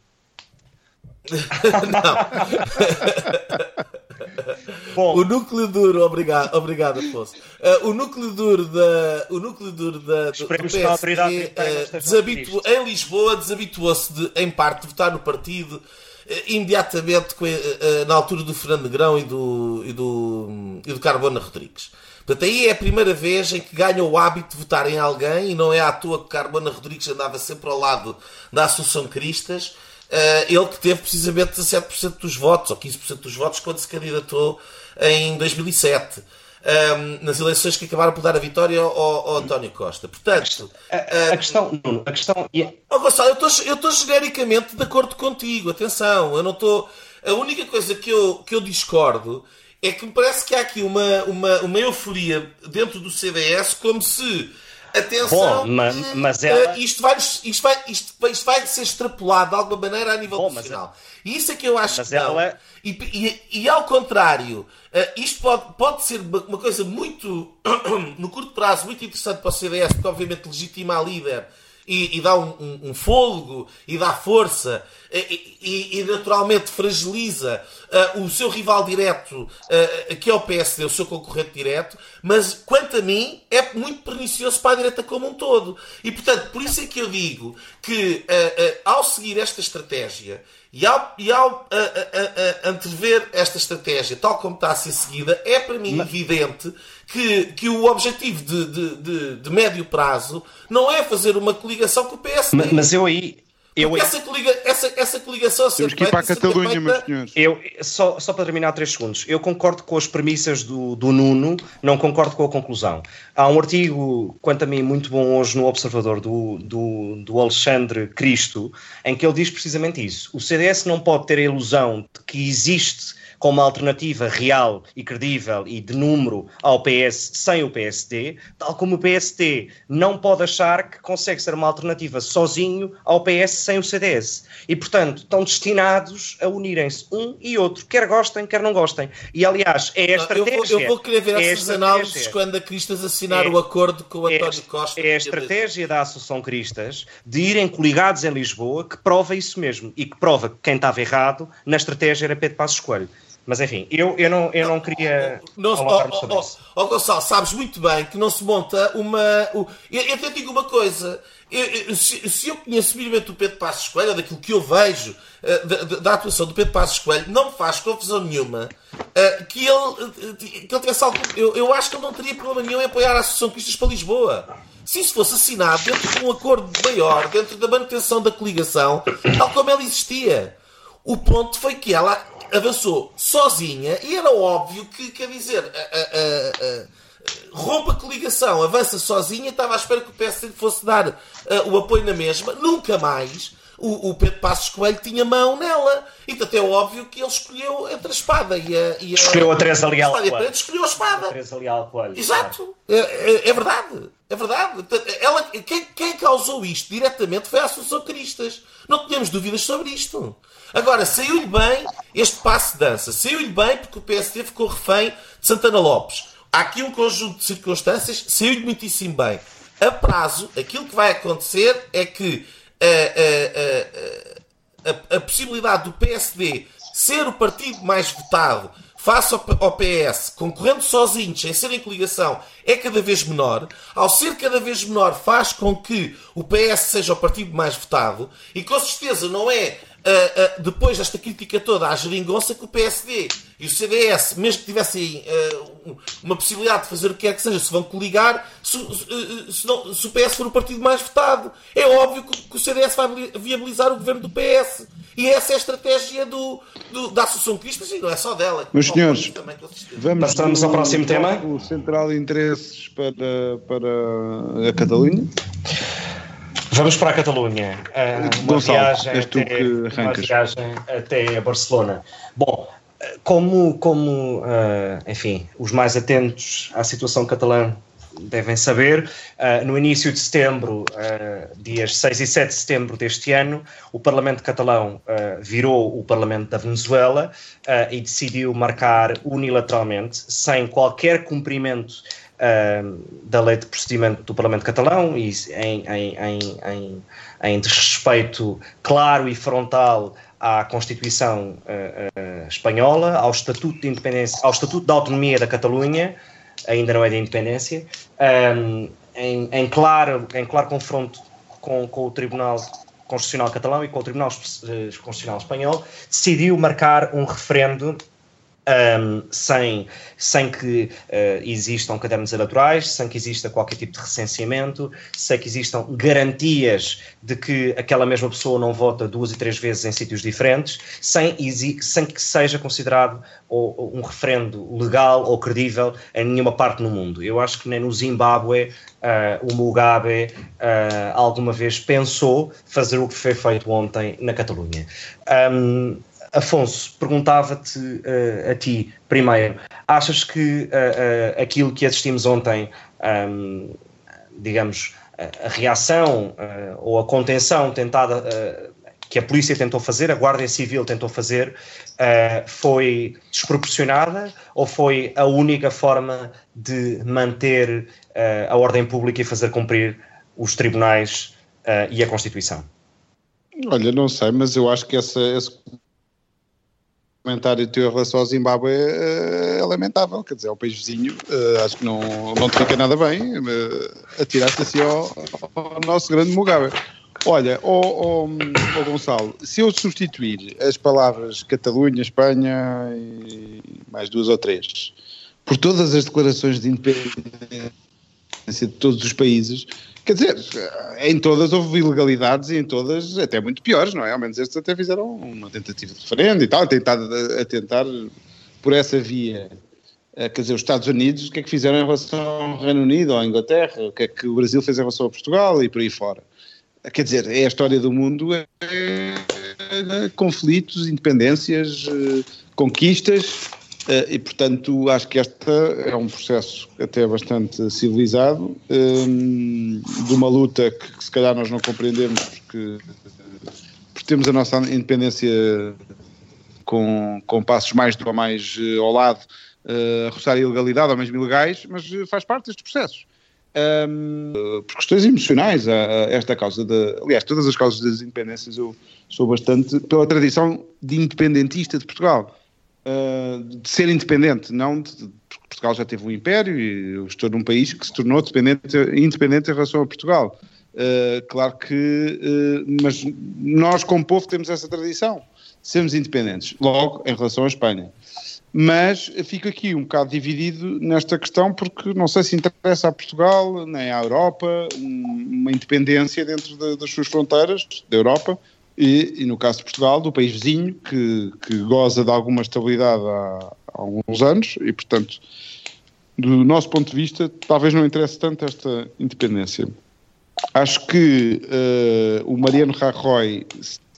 Bom, o núcleo duro, obrigado, obrigado Afonso. Uh, o núcleo duro da, o núcleo duro da do, do PSD, uh, desabitu, em Lisboa desabituou-se de, em parte, de votar no partido uh, imediatamente com, uh, na altura do Fernando Negrão e do, e do, e do Carbona Rodrigues. Portanto, aí é a primeira vez em que ganham o hábito de votar em alguém e não é à toa que Carbona Rodrigues andava sempre ao lado da Assunção Cristas Uh, ele que teve precisamente 17% dos votos, ou 15% dos votos, quando se candidatou em 2007. Um, ehm, nas eleições que acabaram por dar a vitória ao, ao António Costa. Portanto, a, a, a ehm, questão, a questão oh, Gonçalo, eu estou genericamente de acordo contigo. Atenção, eu não estou. A única coisa que eu, que eu discordo é que me parece que há aqui uma, uma, uma euforia dentro do CDS, como se Atenção, Bom, mas, mas ela... isto, vai, isto, vai, isto, isto vai ser extrapolado de alguma maneira a nível Bom, nacional. E isso é que eu acho mas que não. Ela... E, e, e, ao contrário, eh, isto pode, pode ser uma coisa muito, no curto prazo, muito interessante para o CDS, porque obviamente legitima a líder e, e dá um, um, um, fôlego e dá força e, e, e naturalmente fragiliza uh, o seu rival direto, uh, que é o PSD, o seu concorrente direto, mas quanto a mim é muito pernicioso para a direita como um todo. E portanto, por isso é que eu digo que uh, ao seguir esta estratégia e ao, e ao antever esta estratégia tal como está a ser seguida, é para mim mas... evidente que, que o objetivo de, de, de, de, médio prazo não é fazer uma coligação com o PSD. Mas, mas eu aí. Eu, essa, coliga, essa, essa coligação Temos que ir para a Catalunha, meus senhores. Eu, só, só para terminar três segundos, eu concordo com as premissas do, do Nuno, não concordo com a conclusão. Há um artigo, quanto a mim, muito bom hoje no Observador do, do, do Alexandre Cristo, em que ele diz precisamente isso. O CDS não pode ter a ilusão de que existe como alternativa real e credível e de número ao PS sem o PSD, tal como o PSD não pode achar que consegue ser uma alternativa sozinho ao PS sem o CDS. E, portanto, estão destinados a unirem-se um e outro, quer gostem, quer não gostem. E, aliás, é a estratégia. Eu vou, eu vou querer ver é essas análises quando a Cristas assinar é, o acordo com o é António é, Costa. É a estratégia da Associação Cristas de irem coligados em Lisboa que prova isso mesmo e que prova que quem estava errado na estratégia era Pedro Passos Coelho. Mas enfim, eu, eu, não, eu não queria. Não, oh, oh, oh, oh, Gonçalo, sabes muito bem que não se monta uma. eu, eu te digo uma coisa. Eu, eu, se, se, eu conheço minimamente o Pedro Passos Coelho, daquilo que eu vejo uh, da, da, atuação do Pedro Passos Coelho, não me faz confusão nenhuma uh, que, ele, que ele tivesse algo. Eu, eu acho que ele não teria problema nenhum em apoiar a Associação Cristas para Lisboa. Se isso fosse assinado dentro de um acordo maior, dentro da manutenção da coligação, tal como ela existia. O ponto foi que ela avançou sozinha e era óbvio que, quer dizer, a, a, a, rompa a coligação, avança sozinha, estava à espera que o PSD fosse dar uh, o apoio na mesma, nunca mais. o, o Pedro Passos Coelho tinha mão nela. E portanto é óbvio que ele escolheu entre a espada e a. E a escolheu a Teresa Leal Coelho. Escolheu a espada. A Teresa Leal Coelho. Exato. É, é, é, verdade. É verdade. Ela, quem, quem causou isto diretamente foi a Associação Cristas. Não tínhamos dúvidas sobre isto. Agora, saiu-lhe bem este passo de dança. Saiu-lhe bem porque o PSD ficou refém de Santana Lopes. Há aqui um conjunto de circunstâncias, saiu-lhe muitíssimo bem. A prazo, aquilo que vai acontecer é que a, a, a, a possibilidade do PSD ser o partido mais votado face ao PS, concorrendo sozinhos, sem serem coligação, é cada vez menor. Ao ser cada vez menor, faz com que o PS seja o partido mais votado e com certeza não é uh, uh, depois desta crítica toda à geringonça que o PSD e o CDS, mesmo que tivessem uh, uma possibilidade de fazer o que quer que seja, se vão coligar, se, se, não, se, o PS for o partido mais votado. É óbvio que, que, o CDS vai viabilizar o governo do PS. E essa é a estratégia do, do da Associação Cristas e não é só dela. Meus senhores, também, vamos Passamos ao próximo tema. O central de interesses para, para a Catalunha. Vamos para a Catalunha. Uh, uma, Gonçalo, viagem até, uma viagem até Barcelona. Bom, como, como uh, enfim, os mais atentos à situação catalã devem saber, uh, no início de setembro, uh, dias 6 e 7 de setembro deste ano, o Parlamento catalão uh, virou o Parlamento da Venezuela e decidiu marcar unilateralmente, sem qualquer cumprimento da lei de procedimento do Parlamento catalão e em, em, em, em, desrespeito claro e frontal à Constituição uh, uh, espanhola, ao Estatuto de Independência, ao Estatuto de Autonomia da Catalunha, ainda não é de independência, um, em, em, claro, em claro confronto com, com o Tribunal Constitucional Catalão e com o Tribunal Constitucional Espanhol, decidiu marcar um referendo um, sem, sem que uh, existam cadernos eleitorais, sem que exista qualquer tipo de recenseamento, sem que existam garantias de que aquela mesma pessoa não vota duas e três vezes em sítios diferentes, sem, sem que seja considerado ou, um referendo legal ou credível em nenhuma parte no mundo. Eu acho que nem no Zimbábue uh, o Mugabe uh, alguma vez pensou fazer o que foi feito ontem na Catalunha. Um, Afonso, perguntava-te uh, a ti primeiro: achas que uh, uh, aquilo que assistimos ontem, um, digamos, a, a reação ou a contenção tentada que a polícia tentou fazer, a Guarda Civil tentou fazer, foi desproporcionada ou foi a única forma de manter a ordem pública e fazer cumprir os tribunais e a Constituição? Olha, não sei, mas eu acho que essa, esse comentário teu em relação ao Zimbábue é, é lamentável, quer dizer, é um país vizinho, uh, acho que não, não te fica nada bem, uh, atiraste assim ao, ao, nosso grande Mugabe. Olha, ó Gonçalo, se eu substituir as palavras Catalunha, Espanha e mais duas ou três por todas as declarações de independência de todos os países, Quer dizer, em todas houve ilegalidades e em todas até muito piores, não é? Ao menos estes até fizeram uma tentativa de referendo e tal, a tentar, a tentar por essa via. Eh, quer dizer, os Estados Unidos, o que é que fizeram em relação ao Reino Unido ou à Inglaterra? O que é que o Brasil fez em relação a Portugal e por aí fora? Quer dizer, é a história do mundo, é, é, é conflitos, independências, eh, conquistas, e, portanto, acho que este é um processo até bastante civilizado, um, de uma luta que, que, se calhar nós não compreendemos porque, porque temos a nossa independência com, com passos mais do mais uh, ao lado, uh, a roçar a ilegalidade ou mesmo ilegais, mas faz parte destes processos. Um, por questões emocionais, a, a esta causa, de, aliás, todas as causas das independências eu sou bastante pela tradição de independentista de Portugal uh, de ser independente, não de, Portugal já teve um império e eu estou num país que se tornou dependente, independente em relação a Portugal. Uh, claro que, uh, mas nós como povo temos essa tradição, sermos independentes, logo em relação à Espanha. Mas fico aqui um bocado dividido nesta questão porque não sei se interessa a Portugal nem à Europa uma independência dentro de, das suas fronteiras da Europa e, e, no caso de Portugal, do país vizinho, que, que goza de alguma estabilidade há, há, alguns anos e, portanto, do nosso ponto de vista, talvez não interesse tanto esta independência. Acho que uh, o Mariano Rajoy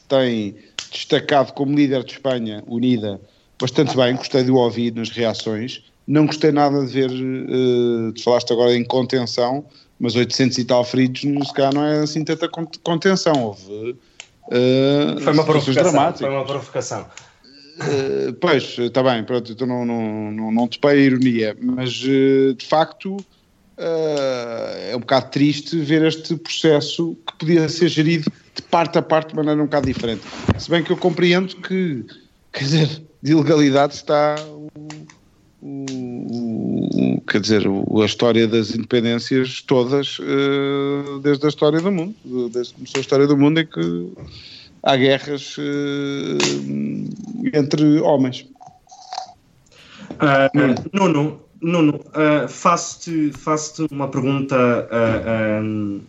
tem destacado como líder de Espanha unida bastante bem, gostei de o ouvir nas reações. Não gostei nada de ver, uh, falaste agora em contenção, mas 800 e tal feridos, se calhar não é assim tanta contenção. Houve uh, foi, uma provocação, foi uma provocação. Uh, pois, está bem, pronto, então não, não, não, não topei a ironia, mas uh, de facto uh, é um bocado triste ver este processo que podia ser gerido de parte a parte de maneira um bocado diferente. Se bem que eu compreendo que, quer dizer, de ilegalidade está o, o, quer dizer, a história das independências todas desde a história do mundo, desde a história do mundo em que há guerras uh, entre homens. Uh, Nuno, Nuno uh, faço-te faço uma pergunta um,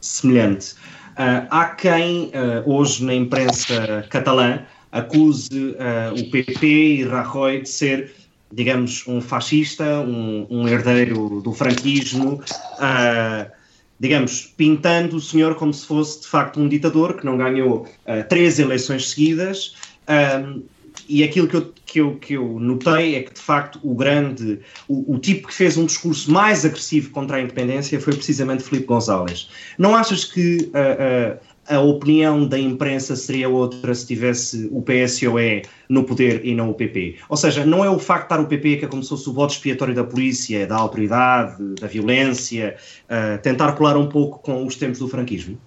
semelhante. há quem hoje na imprensa catalã acuse o PP e Rajoy de ser digamos, um fascista, um, um herdeiro do franquismo, uh, digamos, pintando o senhor como se fosse de facto um ditador que não ganhou uh, três eleições seguidas. Um, e aquilo que eu, que, eu, que eu notei é que, de facto, o grande, o, o, tipo que fez um discurso mais agressivo contra a independência foi precisamente Felipe González. Não achas que uh, a opinião da imprensa seria outra se tivesse o PSOE no poder e não o PP. Ou seja, não é o facto de estar o PP que é como se fosse o voto expiatório da polícia, da autoridade, da violência, uh, tentar colar um pouco com os tempos do franquismo?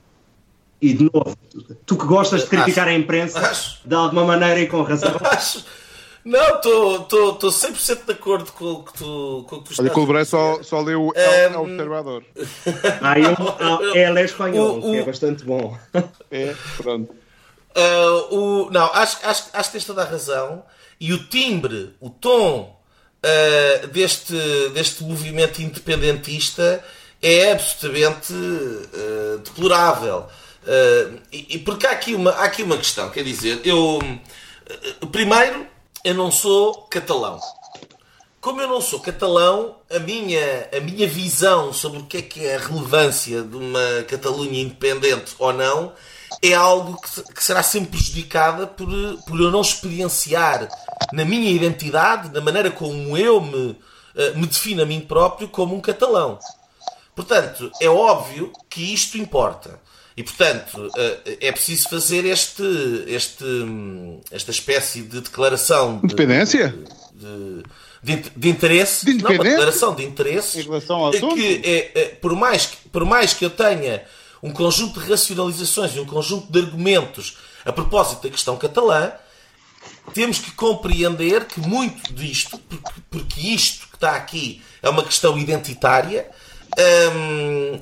E de novo, tu que gostas de criticar acho, a imprensa acho, de alguma maneira e com razão. Acho, não, estou 100% de acordo com o que tu, com o que tu Olha, Colbré só, só leu El, um... Observador. Ah, eu, ah, ele é espanhol, o, o... que é bastante bom. É, pronto. Uh, o, não, acho, acho, acho que tens toda a razão. E o timbre, o tom uh, deste, deste movimento independentista é absolutamente uh, deplorável. E, e, porque há aqui, uma, há aqui uma questão, quer dizer, eu primeiro eu não sou catalão. Como eu não sou catalão, a minha, a minha visão sobre o que é que é a relevância de uma Catalunha independente ou não é algo que, que será sempre prejudicada por, por eu não experienciar na minha identidade, na maneira como eu me, eh, me defino a mim próprio como um catalão. Portanto, é óbvio que isto importa. E, portanto, eh, é preciso fazer este, este, esta espécie de declaração de, Independência? De, de, de interesse. De não, uma declaração de interesse. Em relação ao que é, é, por, mais, por mais que eu tenha um conjunto de racionalizações e um conjunto de argumentos a propósito da questão catalã, temos que compreender que muito disto, porque, porque isto que está aqui é uma questão identitária, hum,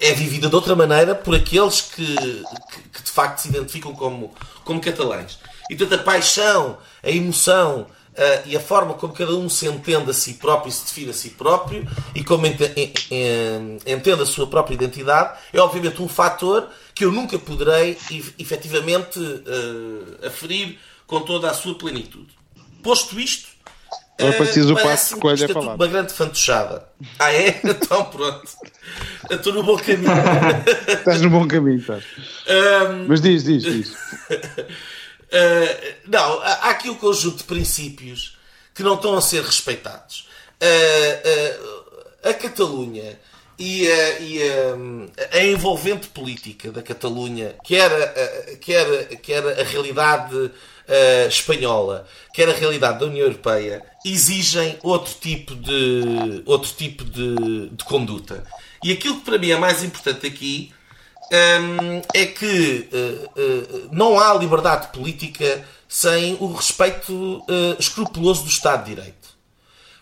é vivida de outra maneira por aqueles que, que, que, de facto se identificam como, como catalães. E toda a paixão, a emoção uh, e a forma como cada um se entende a si próprio e se define a si próprio e como ente, entende a sua própria identidade é obviamente um fator que eu nunca poderei efetivamente uh, aferir com toda a sua plenitude. Posto isto, é preciso o passo de coelho a falar. uma grande fantochada. Ah, é? Então pronto. Estou no bom caminho. estás no bom caminho, estás. Um... Mas diz, diz, diz. Uh, não, há aqui um conjunto de princípios que não estão a ser respeitados. Uh, uh, a Catalunha e, a, e a, a, envolvente política da Catalunha, que era, que era, que era a realidade espanhola, que era a realidade da União Europeia, exigem outro tipo de, outro tipo de, de conduta. E aquilo que para mim é mais importante aqui um, é que uh, uh, não há liberdade política sem o respeito uh, escrupuloso do Estado de Direito.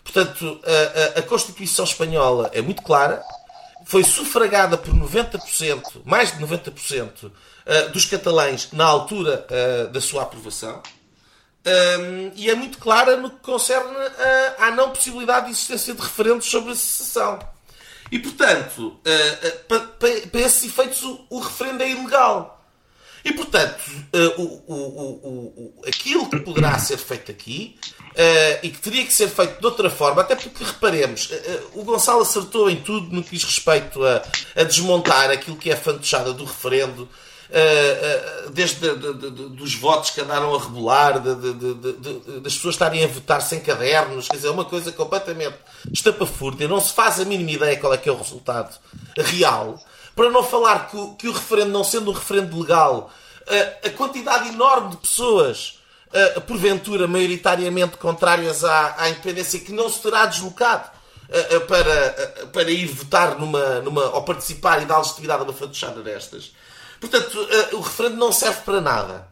Portanto, a, a, a, Constituição Espanhola é muito clara, foi sufragada por 90%, mais de 90% dos catalães na altura da sua aprovação. Um, e é muito clara no que concerne à não possibilidade de existência de referendos sobre a secessão. E, portanto, uh, uh, para, para, esses efeitos, o, o, referendo é ilegal. E, portanto, uh, o, o, o, aquilo que poderá ser feito aqui uh, e que teria que ser feito de outra forma, até porque, reparemos, uh, o Gonçalo acertou em tudo no que diz respeito a, a desmontar aquilo que é a fantochada do referendo, desde de, de, de, dos votos que andaram a rebolar, das pessoas estarem a votar sem cadernos, quer dizer, é uma coisa completamente estapafúrdia, não se faz a mínima ideia qual é que é o resultado real. Para não falar que o, que o referendo, não sendo um referendo legal, a, a quantidade enorme de pessoas, a, porventura maioritariamente contrárias à, à independência, que não se terá deslocado para, para ir votar numa, numa, ou participar e dar legitimidade a uma fantochada destas. Portanto, o referendo não serve para nada.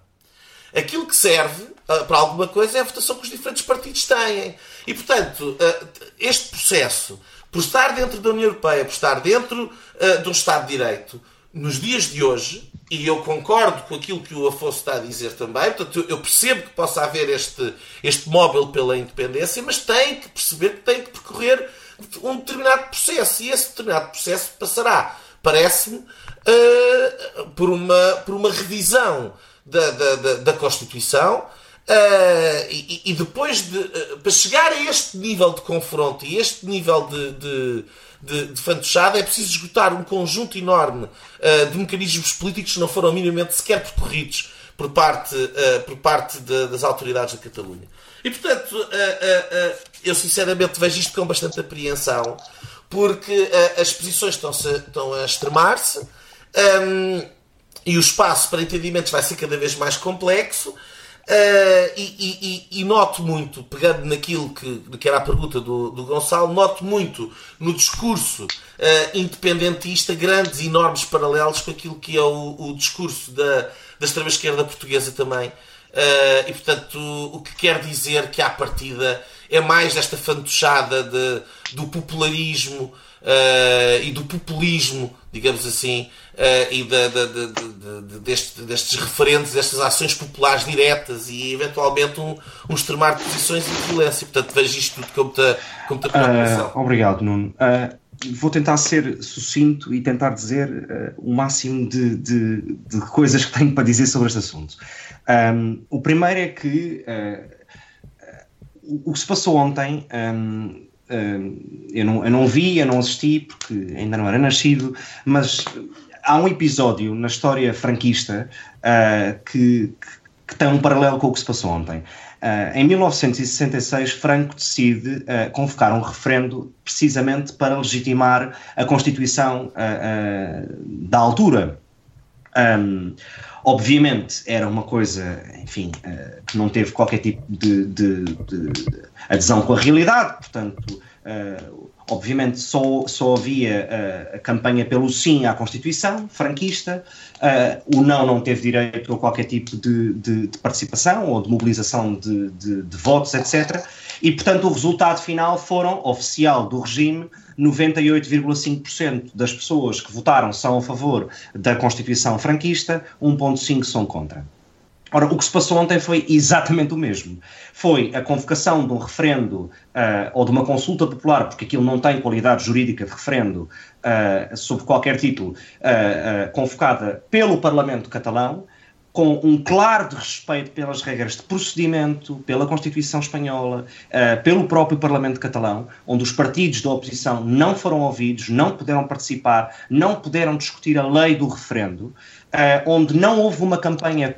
Aquilo que serve para alguma coisa é a votação que os diferentes partidos têm. E, portanto, este processo por estar dentro da União Europeia, por estar dentro de um Estado de Direito, nos dias de hoje, e eu concordo com aquilo que o Afonso está a dizer também, portanto, eu percebo que possa haver este, este móvel pela independência, mas tem que perceber que tem que percorrer um determinado processo, e esse determinado processo passará, parece-me, uh, por, uma, por uma revisão da, da, da, da Constituição, Uh, e, e, depois de. Uh, para chegar a este nível de confronto e este nível de, de, de, de fantochada, é preciso esgotar um conjunto enorme uh, de mecanismos políticos que não foram minimamente sequer percorridos por parte, por parte de, das autoridades da Catalunha. E portanto, eu sinceramente vejo isto com bastante apreensão, porque as posições estão, estão a extremar-se um, e o espaço para entendimentos vai ser cada vez mais complexo. Uh, e, e, e, noto muito, pegando naquilo que, que era a pergunta do, do Gonçalo, noto muito no discurso uh, independentista grandes e enormes paralelos com aquilo que é o, o discurso da, da extrema-esquerda portuguesa também. Uh, e portanto, o que quer dizer que à partida é mais esta fantochada de, do popularismo e do populismo, digamos assim, uh, e de, de, de, deste, destes referentes, destas ações populares diretas e eventualmente um, um extremar de posições e de violência. Portanto, vejo isto tudo muita, com muita preocupação. Uh, obrigado, Nuno. Uh, vou tentar ser sucinto e tentar dizer o máximo de, coisas que tenho para dizer sobre este assunto. Um, o primeiro é que o que se passou ontem. Um, eu, não, eu não vi, eu não assisti porque ainda não era nascido, mas há um episódio na história franquista uh, que, que, tem um paralelo com o que se passou ontem. Uh, em 1966, Franco decide uh, convocar um referendo precisamente para legitimar a Constituição da altura. Um, obviamente era uma coisa, enfim, que não teve qualquer tipo de, de, de adesão com a realidade, portanto, Obviamente só, só havia uh, a campanha pelo sim à Constituição franquista, uh, o não não teve direito a qualquer tipo de, de, de participação ou de mobilização de, de, votos, etc. E, portanto, o resultado final foram, oficial do regime, 98,5% das pessoas que votaram são a favor da Constituição franquista, 1,5% são contra. Ora, o que se passou ontem foi exatamente o mesmo. Foi a convocação de um referendo uh, ou de uma consulta popular, porque aquilo não tem qualidade jurídica de referendo uh, sob qualquer título, uh, convocada pelo Parlamento catalão, com um claro respeito pelas regras de procedimento, pela Constituição Espanhola, pelo próprio Parlamento catalão, onde os partidos da oposição não foram ouvidos, não puderam participar, não puderam discutir a lei do referendo, onde não houve uma campanha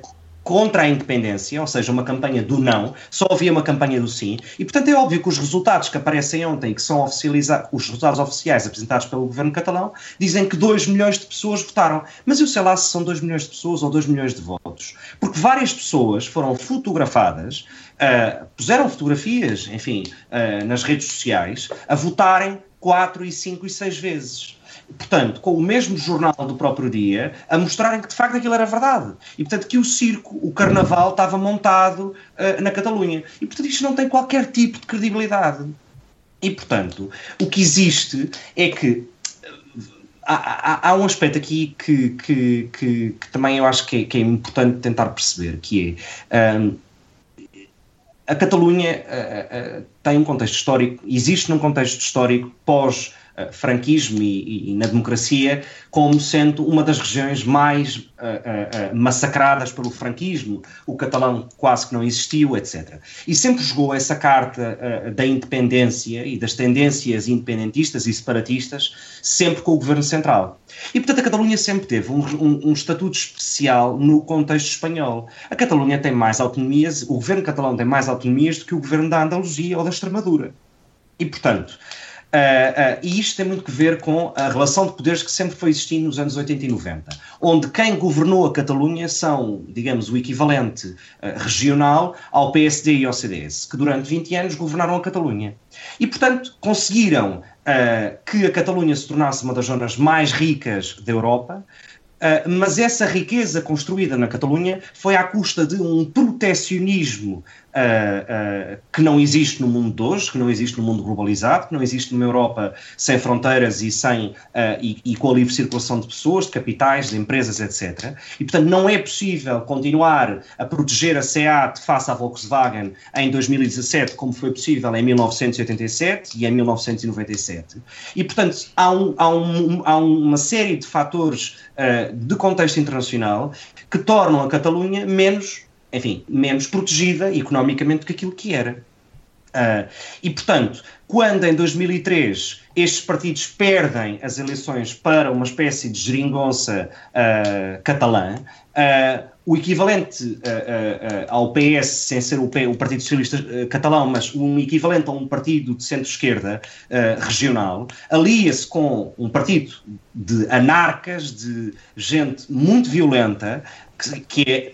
contra a independência, ou seja, uma campanha do não, só havia uma campanha do sim, e portanto é óbvio que os resultados que aparecem ontem, que são oficializados, os resultados oficiais apresentados pelo governo catalão, dizem que 2 milhões de pessoas votaram. Mas eu sei lá se são 2 milhões de pessoas ou 2 milhões de votos, porque várias pessoas foram fotografadas, uh, puseram fotografias, enfim, uh, nas redes sociais, a votarem 4 e 5 e 6 vezes portanto, com o mesmo jornal do próprio dia, a mostrarem que de facto aquilo era verdade. E, portanto, que o circo, o carnaval, estava montado uh, na Catalunha. E, portanto, isto não tem qualquer tipo de credibilidade. E, portanto, o que existe é que Há, há, há, um aspecto aqui que, que, que, que, também eu acho que é, que é importante tentar perceber, que é um, a Catalunha uh, uh, tem um contexto histórico, existe num contexto histórico pós uh, franquismo e, e, na democracia como sendo uma das regiões mais uh, uh, massacradas pelo franquismo. O catalão quase que não existiu, etc. E sempre jogou essa carta da independência e das tendências independentistas e separatistas, sempre com o governo central. E, portanto, a Catalunha sempre teve um, um, um, estatuto especial no contexto espanhol. A Catalunha tem mais autonomias, o governo catalão tem mais autonomias do que o governo da Andaluzia ou da Extremadura. E, portanto, Uh, uh, e isto tem muito que ver com a relação de poderes que sempre foi existindo nos anos 80 e 90, onde quem governou a Catalunha são, digamos, o equivalente uh, regional ao PSD e ao CDS, que durante 20 anos governaram a Catalunha. E, portanto, conseguiram que a Catalunha se tornasse uma das zonas mais ricas da Europa, Uh, mas essa riqueza construída na Catalunha foi à custa de um protecionismo uh, uh, que não existe no mundo de hoje, que não existe no mundo globalizado, que não existe numa Europa sem fronteiras e, sem, e, e, com a livre circulação de pessoas, de capitais, de empresas, etc. E, portanto, não é possível continuar a proteger a SEAT face à Volkswagen em 2017, como foi possível em 1987 e em 1997. E, portanto, há, um, há, um, há uma série de fatores de contexto internacional que tornam a Catalunha menos enfim, menos protegida economicamente do que aquilo que era. Uh, e, portanto, quando em 2003 estes partidos perdem as eleições para uma espécie de geringonça uh, catalã, uh, o equivalente ao PS, sem ser o, P, o Partido Socialista Catalão, mas um equivalente a um partido de centro-esquerda regional, alia-se com um partido de anarcas, de gente muito violenta, que, que é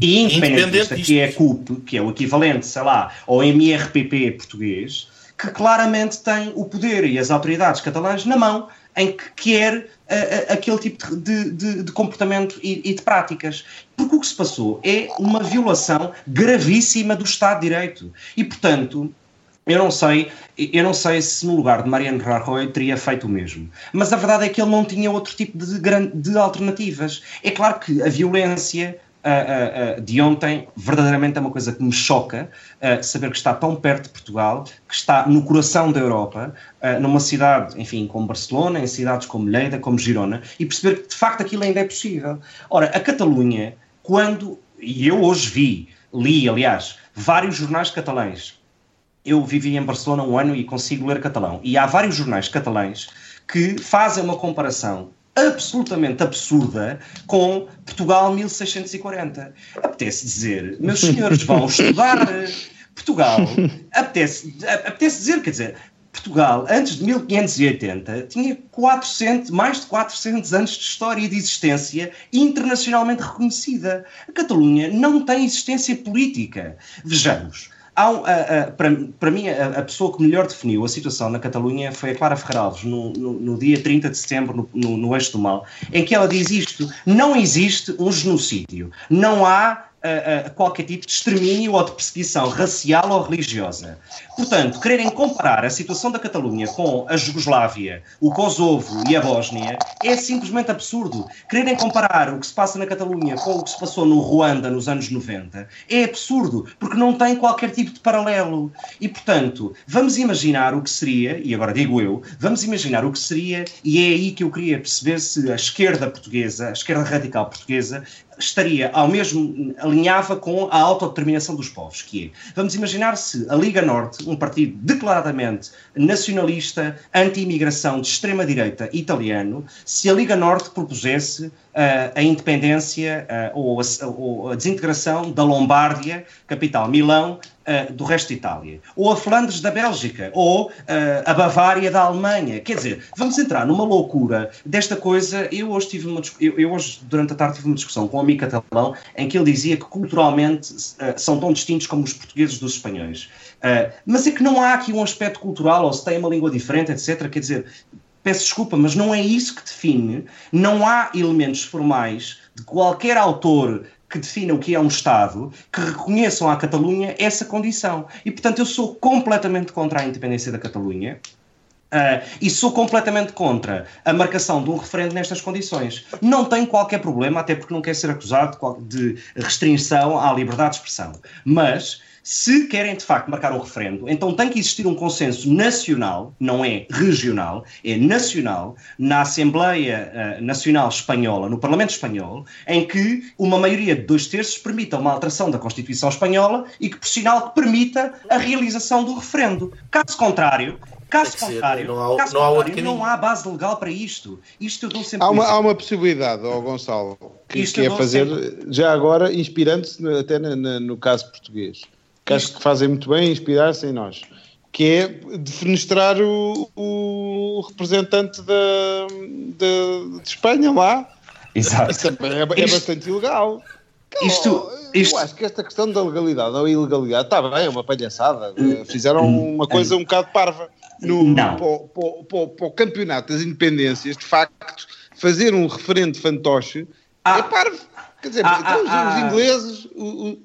e independentista, que é a CUP, que é o equivalente, sei lá, ao MRPP português, que claramente tem o poder e as autoridades catalãs na mão em que quer uh, aquele tipo de, de, de comportamento e, e, de práticas. Porque o que se passou é uma violação gravíssima do Estado de Direito. E, portanto, eu não sei, eu não sei se no lugar de Mariano Rajoy teria feito o mesmo. Mas a verdade é que ele não tinha outro tipo de, de alternativas. É claro que a violência uh, uh, de ontem verdadeiramente é uma coisa que me choca saber que está tão perto de Portugal, que está no coração da Europa, numa cidade, enfim, como Barcelona, em cidades como Lleida, como Girona, e perceber que de facto aquilo ainda é possível. Ora, a Catalunha, quando, e eu hoje vi, li, aliás, vários jornais catalães. Eu vivi em Barcelona um ano e consigo ler catalão. E há vários jornais catalães que fazem uma comparação absolutamente absurda com Portugal 1640. Apetece dizer, meus senhores vão estudar Portugal, apetece, apetece dizer, quer dizer, Portugal, antes de 1580, tinha 400, mais de 400 anos de história e de existência internacionalmente reconhecida. A Catalunha não tem existência política. Vejamos, Há, para, para mim, a, a, pessoa que melhor definiu a situação na Catalunha foi a Clara Ferralves, no, no, no, dia 30 de setembro, no, no, no Eixo do Mal, em que ela diz isto: não existe um genocídio, não há uh, qualquer tipo de extermínio ou de perseguição racial ou religiosa. Portanto, quererem comparar a situação da Catalunha com a Jugoslávia, o Kosovo e a Bósnia é simplesmente absurdo. Quererem comparar o que se passa na Catalunha com o que se passou no Ruanda nos anos 90 é absurdo, porque não tem qualquer tipo de paralelo. E, portanto, vamos imaginar o que seria, e agora digo eu, vamos imaginar o que seria, e é aí que eu queria perceber se a esquerda portuguesa, a esquerda radical portuguesa, estaria ao mesmo, alinhava com a autodeterminação dos povos, que é, vamos imaginar se a Liga Norte, um partido declaradamente nacionalista, anti-imigração de extrema-direita italiano, se a Liga Norte propusesse a independência uh, ou, a, ou, a, desintegração da Lombardia, capital Milão, uh, do resto de Itália, ou a Flandres da Bélgica, ou uh, a Bavária da Alemanha. Quer dizer, vamos entrar numa loucura desta coisa. Eu hoje, tive uma, eu, eu hoje durante a tarde, tive uma discussão com um amigo catalão em que ele dizia que culturalmente uh, são tão distintos como os portugueses dos espanhóis. mas é que não há aqui um aspecto cultural, ou se tem uma língua diferente, etc. Quer dizer, peço desculpa, mas não é isso que define. Não há elementos formais de qualquer autor que defina o que é um Estado, que reconheçam à Catalunha essa condição. E, portanto, eu sou completamente contra a independência da Catalunha. Uh, e sou completamente contra a marcação de um referendo nestas condições. Não tenho qualquer problema, até porque não quero ser acusado de restrição à liberdade de expressão. Mas se querem de facto marcar um referendo, então tem que existir um consenso nacional, não é regional, é nacional, na Assembleia uh, Nacional Espanhola, no Parlamento Espanhol, em que uma maioria de dois terços permita uma alteração da Constituição Espanhola e que, por sinal, permita a realização do referendo. Caso contrário, Caso contrário, não há, caso não, contrário há não, há base legal para isto. Isto eu dou sempre. Há uma, há uma possibilidade, ó Gonçalo, que, que é fazer, sempre... já agora, inspirando-se até na, no caso português que acho que fazem muito bem inspirar-se em nós, que é defenestrar o, o representante da, de, de Espanha lá. Exato. Isso é, é, é bastante ilegal. Isto, isto, Eu acho que esta questão da legalidade ou ilegalidade está bem, é uma palhaçada. Fizeram uma coisa um bocado parva. No, não. Para, o campeonato das independências, de facto, fazer um referendo fantoche ah, é parvo. Quer dizer, ah, então, ah, os, os, ingleses, o,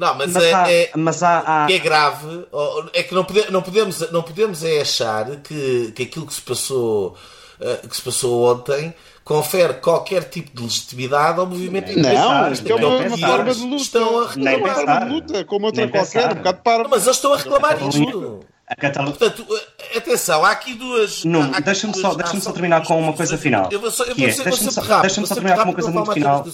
não, mas, mas, é, há, é, mas há, há... é grave é que não, pode, não podemos, não podemos é achar que, que aquilo que se passou uh, que se passou ontem confere qualquer tipo de legitimidade ao movimento Não, isto é uma, uma forma de luta. Estão a reclamar. uma forma de luta, como outra Nem qualquer, pensar. um bocado para. Mas eles estão a reclamar isto. A Catalunha. Portanto, atenção, há aqui duas. Não, deixa-me só, deixa só terminar com uma coisa final. Eu vou só, eu vou é, deixa-me só, deixa só terminar com uma coisa muito final.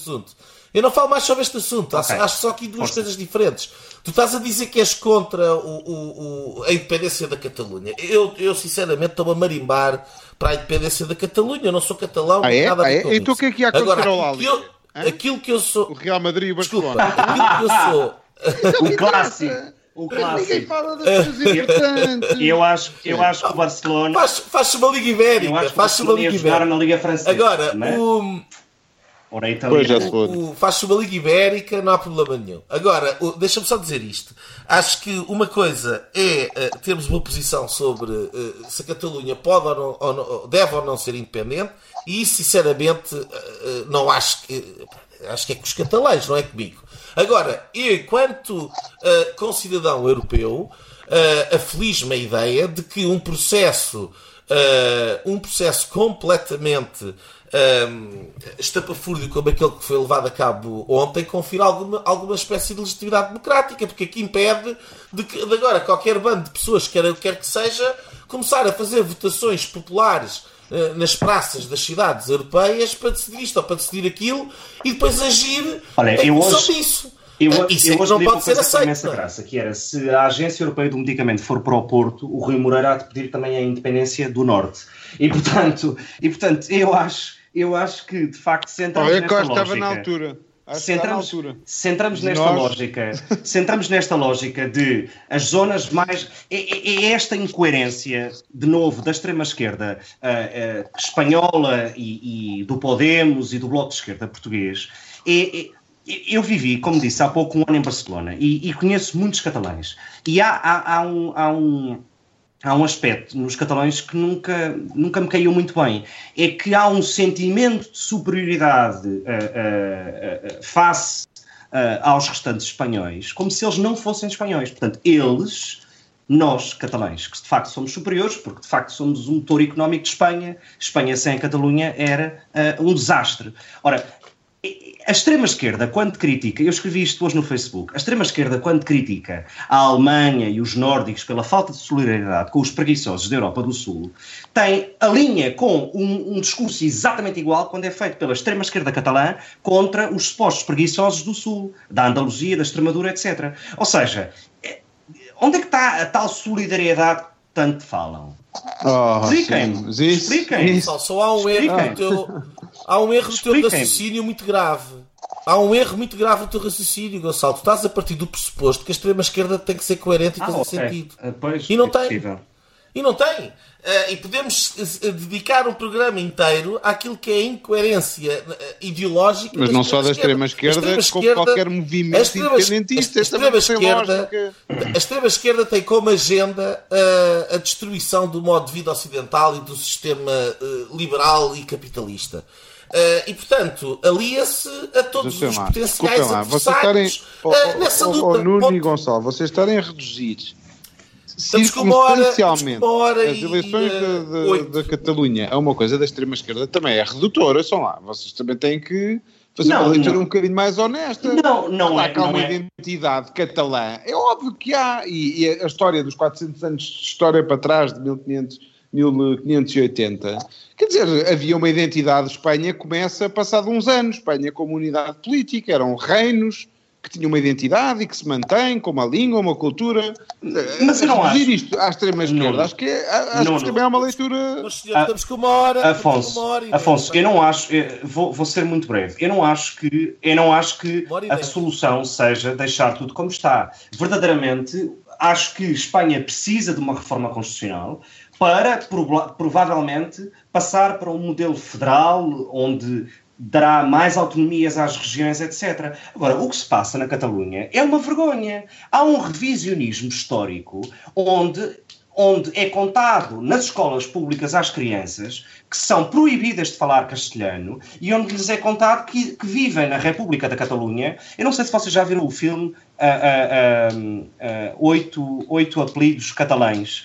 Eu não falo mais sobre este assunto, okay. acho só aqui duas Força. coisas diferentes. Tu estás a dizer que és contra o, o, o, a independência da Catalunha. Eu, eu sinceramente, estou a marimbar para a independência da Catalunha. Eu não sou catalão, ah, é? nada ah, é? Então o que é que ia acontecer Agora, ao aquilo, aquilo que eu sou. O Real Madrid e o Barcelona. Desculpa, aquilo que eu sou. o clássico. O clássico. Ninguém fala das coisas importantes. Eu acho, eu acho que o Barcelona. Faz, faz uma Liga Ibérica. Faz uma Liga Ibérica. na Liga Francesa. Agora, é? o. Ora, pois já o, o, faz uma Liga Ibérica, não há problema nenhum. Agora, deixa-me só dizer isto. Acho que uma coisa é uh, termos uma posição sobre uh, se a Catalunha pode ou não, ou não, deve ou não ser independente, e isso, sinceramente, uh, não acho que. Acho que é com os catalães, não é comigo. Agora, eu, enquanto concidadão europeu, aflige-me a ideia de que um processo, um processo completamente um, estapafúrdio como aquele que foi levado a cabo ontem confira alguma, alguma espécie de legitimidade democrática, porque aqui impede de que de agora qualquer bando de pessoas, quer, quer que seja, começar a fazer votações populares uh, nas praças das cidades europeias para decidir isto ou para decidir aquilo e depois agir Olha, em função disso. Eu, uh, isso eu é que não pode ser aceito. Essa graça, que era se a Agência Europeia do Medicamento for para o Porto, o Rui Moreira há de pedir também a independência do Norte. E portanto, e, portanto eu acho eu acho que de facto centramos Olha, nesta lógica. estava na altura. centramos, centramos nesta Nós... lógica, centramos nesta lógica de as zonas mais é, é, é esta incoerência de novo da extrema esquerda uh, uh, espanhola e, e, do Podemos e do Bloco de Esquerda português. É, é, eu vivi, como disse há pouco, um ano em Barcelona e, e conheço muitos catalães. E há, há, há um, há um há um aspecto nos catalães que nunca, nunca me caiu muito bem. É que há um sentimento de superioridade uh, uh, uh, face aos restantes espanhóis, como se eles não fossem espanhóis. Portanto, eles, nós, catalães, que de facto somos superiores, porque de facto somos um motor económico de Espanha, Espanha sem a Catalunha era um desastre. Ora, a extrema-esquerda, quando critica, eu escrevi isto hoje no Facebook, a extrema-esquerda, quando critica a Alemanha e os nórdicos pela falta de solidariedade com os preguiçosos da Europa do Sul, tem a linha com um, um discurso exatamente igual quando é feito pela extrema-esquerda catalã contra os supostos preguiçosos do Sul, da Andaluzia, da Extremadura, etc. Ou seja, é, onde é que está a tal solidariedade que tanto falam? Oh, expliquem-me. Expliquem. Só, só há um erro no teu, há um erro no teu raciocínio muito grave. Há um erro muito grave no teu raciocínio, Gonçalo. Tu estás a partir do pressuposto que a extrema-esquerda tem que ser coerente e ah, fazer okay. sentido. Uh, pois, e não é tem. Possível. E não tem. Uh, e podemos uh, dedicar um programa inteiro àquilo que é a incoerência uh, ideológica. Mas não só da extrema-esquerda, como qualquer movimento extrema, independentista. A extrema-esquerda extrema -esquerda tem como agenda a destruição do modo de vida ocidental e do sistema liberal e capitalista. Uh, e, portanto, alia-se a todos os lá, potenciais lá, adversários estarem, uh, nessa luta. Oh, Nuno e Gonçalo, vocês estarem a reduzir uma hora, as eleições e, da Catalunha é uma coisa da extrema-esquerda também é redutora, são lá. Vocês também têm que fazer Não, uma leitura não. um bocadinho mais honesta. Não, não claro é. que há Não uma é. identidade catalã. É óbvio que há. E, e a história dos 400 anos de história para trás, de 1500, 1580, quer dizer, havia uma identidade. Espanha começa passado uns anos. Espanha como unidade política, eram reinos que tinham uma identidade e que se mantém, com uma língua, uma cultura. Mas eu não acho. isto à extrema esquerda, Não. acho que, é, acho Não, que não. também é uma leitura. Mas senhor, estamos com uma hora. Afonso, uma hora e Afonso, eu não acho, eu vou, vou ser muito breve. Eu não acho que, eu não acho que a solução seja deixar tudo como está. Verdadeiramente, acho que Espanha precisa de uma reforma constitucional para provavelmente passar para um modelo federal onde dará mais autonomias às regiões, etc. Agora, o que se passa na Catalunha é uma vergonha. Há um revisionismo histórico onde onde é contado nas escolas públicas às crianças que são proibidas de falar castelhano e onde lhes é contado que, que vivem na República da Catalunha. Eu não sei se vocês já viram o filme ah, ah, ah, Oito, Oito Apelidos Catalães.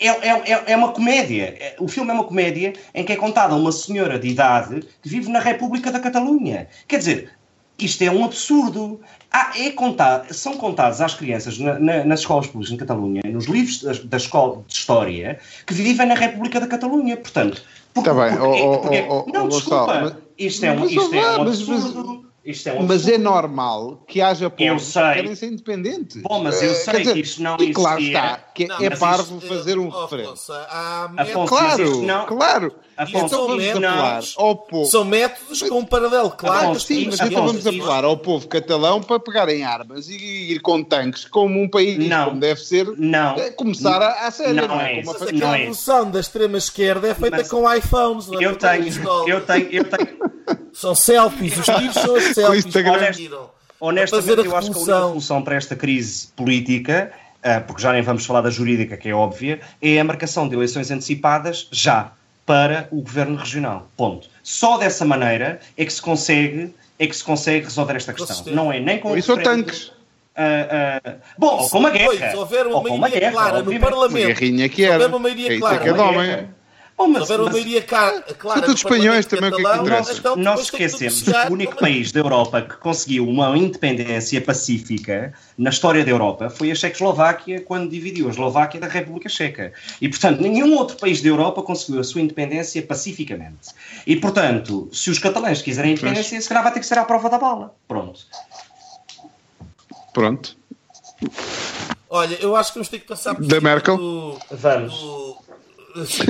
É, é, é, é uma comédia. É- O filme é uma comédia em que é contada uma senhora de idade que vive na República da Catalunha. Quer dizer, isto é um absurdo. Há- é contar, são contados às crianças na- na- nas escolas públicas em Catalunha, nos livros da, da escola de história, que vivem na República da Catalunha. Portanto, porque, Tá bem, porque- ó, ó, porque- ó, ó, não, desculpa. Mas- isto é um, mas, isto é um absurdo. Isto é um Mas é absurdo. normal que haja povos sei. que querem ser independentes. Bom, mas eu Eh, sei dizer, que isto não E claro existia. está, que Não, é parvo isto, fazer um oh, referendo. Afonso, há Afonso, Claro, isto não- claro. Afonso, então vamos apelar ao povo. São métodos com um paralelo claro. Afonso, Sim, mas então vamos apelar ao povo catalão para pegarem armas e ir com tanques como um país, Não. como deve ser, Não. eh, começar a, a sério, Não não, é é? isso. Como a Mas a é. revolução da extrema esquerda é feita Mas- com iPhones. não é Eu tenho, pistola. eu tenho, eu tenho, São selfies, os tiros são as selfies. Honestamente, fazer a eu acho que a única solução para esta crise política, porque já nem vamos falar da jurídica, que é óbvia, é a marcação de eleições antecipadas já para o governo regional. Ponto. Só dessa maneira é que se consegue, é que se consegue resolver esta questão. Não é nem com Isso tanques. ah, ah, bom, ou com uma guerra. Pois, se houver uma ou com uma maioria guerra, clara no. Parlamento. Uma guerrinha que Se era. houver uma maioria É isso clara, é é guerra. Bom, Se mas, houver uma mas- maioria clara todos no espanhóis também, o que é que interessa? então tem que esquecemos que o único país da Europa que conseguiu uma independência pacífica na história da Europa foi a Checoslováquia quando dividiu a Eslováquia da República Checa. E, portanto, nenhum outro país da Europa conseguiu a sua independência pacificamente. E, portanto, se os catalães quiserem independência, se calhar vai ter que ser à prova da bala. Pronto. Pronto. Olha, eu acho que vamos ter que passar por Da Merkel? do- Vamos. do-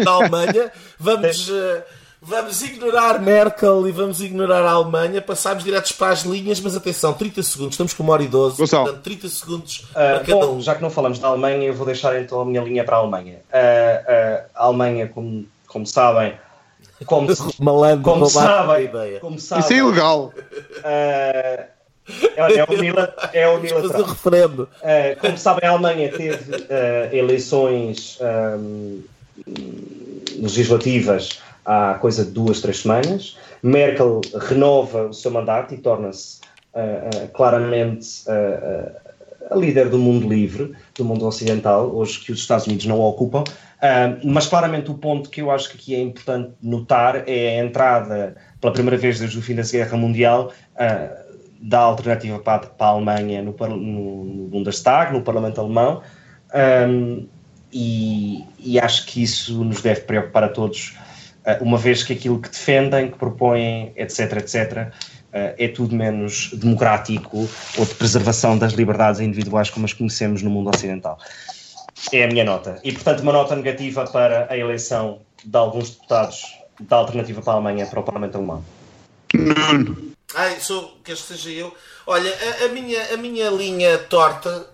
da Alemanha. Vamos, eh, vamos ignorar Merkel e vamos ignorar a Alemanha. Passámos diretos para as linhas, mas atenção, 30 segundos. Estamos com uma hora e 12. Gonçalo. Portanto, 30 segundos Ah, para cada bom, um. já que não falamos da Alemanha, eu vou deixar então a minha linha para a Alemanha. Ah, ah, a Alemanha, como, como sabem, como, se- Malandro, como sabem, ideia. como sabem, Isso é ilegal. ah, é, é, unila- é Fazer unilateral. o referendo. Uh, como sabem, a Alemanha teve uh, eleições um, legislativas há coisa de duas, três semanas. Merkel renova o seu mandato e torna-se uh, uh, claramente uh, a líder do mundo livre, do mundo ocidental, hoje que os Estados Unidos não ocupam. Uh, mas claramente o ponto que eu acho que aqui é importante notar é a entrada, pela primeira vez desde o fim da Guerra Mundial, uh, da alternativa para, a- para a Alemanha no, no, no Bundestag, no Parlamento Alemão, um, e, e acho que isso nos deve preocupar a todos, uh, uma vez que aquilo que defendem, que propõem, etc., etc., uh, é tudo menos democrático ou de preservação das liberdades individuais como as conhecemos no mundo ocidental. É a minha nota. E, portanto, uma nota negativa para a eleição de alguns deputados da alternativa para a Alemanha para o Parlamento Alemão. Ai, sou, queres que seja eu? Olha, a, a minha, a minha linha torta,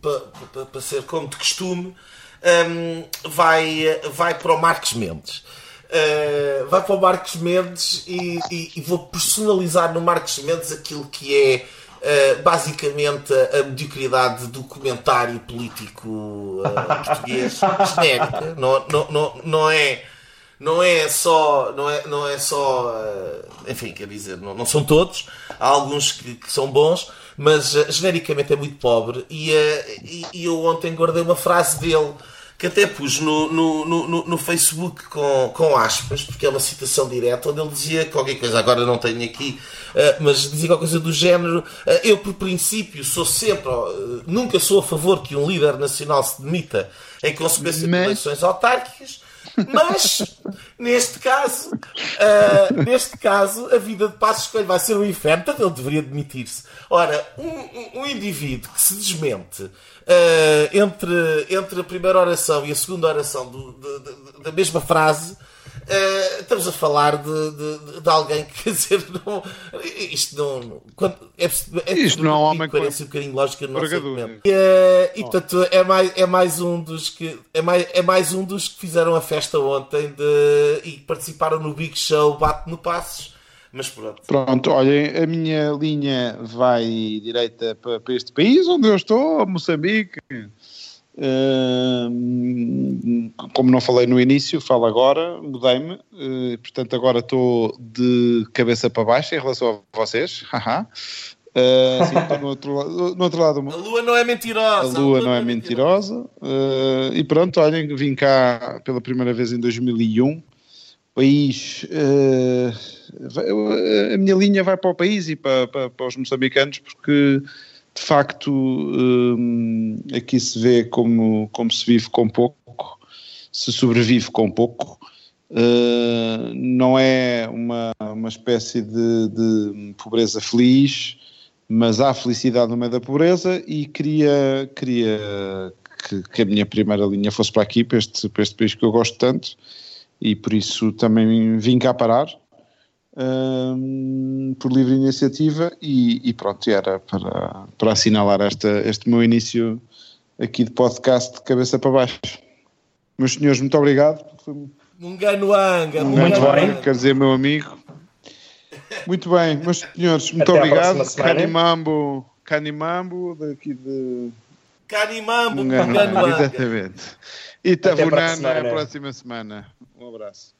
para ser como de costume, hum, vai, vai para o Marcos Mendes. Eh, vai para o Marcos Mendes e, e- e vou personalizar no Marcos Mendes aquilo que é eh, basicamente a, a mediocridade do comentário político eh, português genérica. Não, não, não, não é não é só não é, não é só enfim quer dizer não, não são todos há alguns que, que são bons mas eh, genericamente é muito pobre e, e, e eu ontem guardei uma frase dele que até pus no, no, no, no, Facebook com, com aspas, porque é uma citação direta, onde ele dizia qualquer coisa, agora não tenho aqui, uh, mas dizia qualquer coisa do género: uh, eu, por princípio, sou sempre, uh, nunca sou a favor que um líder nacional se demita em consequência mas... de eleições autárquicas. Mas, neste caso, uh, neste caso, a vida de Passos Coelho vai ser um inferno, portanto ele deveria demitir-se. Ora, um, um, indivíduo que se desmente uh, entre, entre a primeira oração e a segunda oração do, da mesma frase Uh, estamos a falar de, de, de, alguém que, quer dizer, não, isto não. Quando, é, é isto não é um homem com um bocadinho lógica no nosso argumento. Uh, e oh. portanto, é mais, é mais um dos que. É mais, é mais um dos que fizeram a festa ontem de, e participaram no Big Show Bate no Passos. Mas pronto. Pronto, olhem, a minha linha vai direita para, para este país onde eu estou, Moçambique como não falei no início, falo agora, mudei-me, uh, portanto agora estou de cabeça para baixo em relação a vocês. Uh, sim, estou no outro, lado, no outro lado A lua não é mentirosa. A lua, a lua não, é, é mentirosa. Uh, e pronto, olhem, vim cá pela primeira vez em 2001. País. Uh, a minha linha vai para o país e para, para, para os moçambicanos, porque de facto, hum, aqui se vê como, como se vive com pouco, se sobrevive com pouco. Uh, não é uma, uma espécie de, de, pobreza feliz, mas há felicidade no meio da pobreza e queria, queria que, que, a minha primeira linha fosse para aqui, para este, para este país que eu gosto tanto, e por isso também vim cá parar um, por livre iniciativa e, e, pronto, era para, para assinalar esta, este meu início aqui de podcast de cabeça para baixo. Meus senhores, muito obrigado. Munganuanga, muito bem, quer dizer, meu amigo. Muito bem, meus senhores, muito Até obrigado. Canimambo, Canimambo, daqui de. Canimambo, Munganuanga. Exatamente. E Tavunana na próxima semana. Um abraço.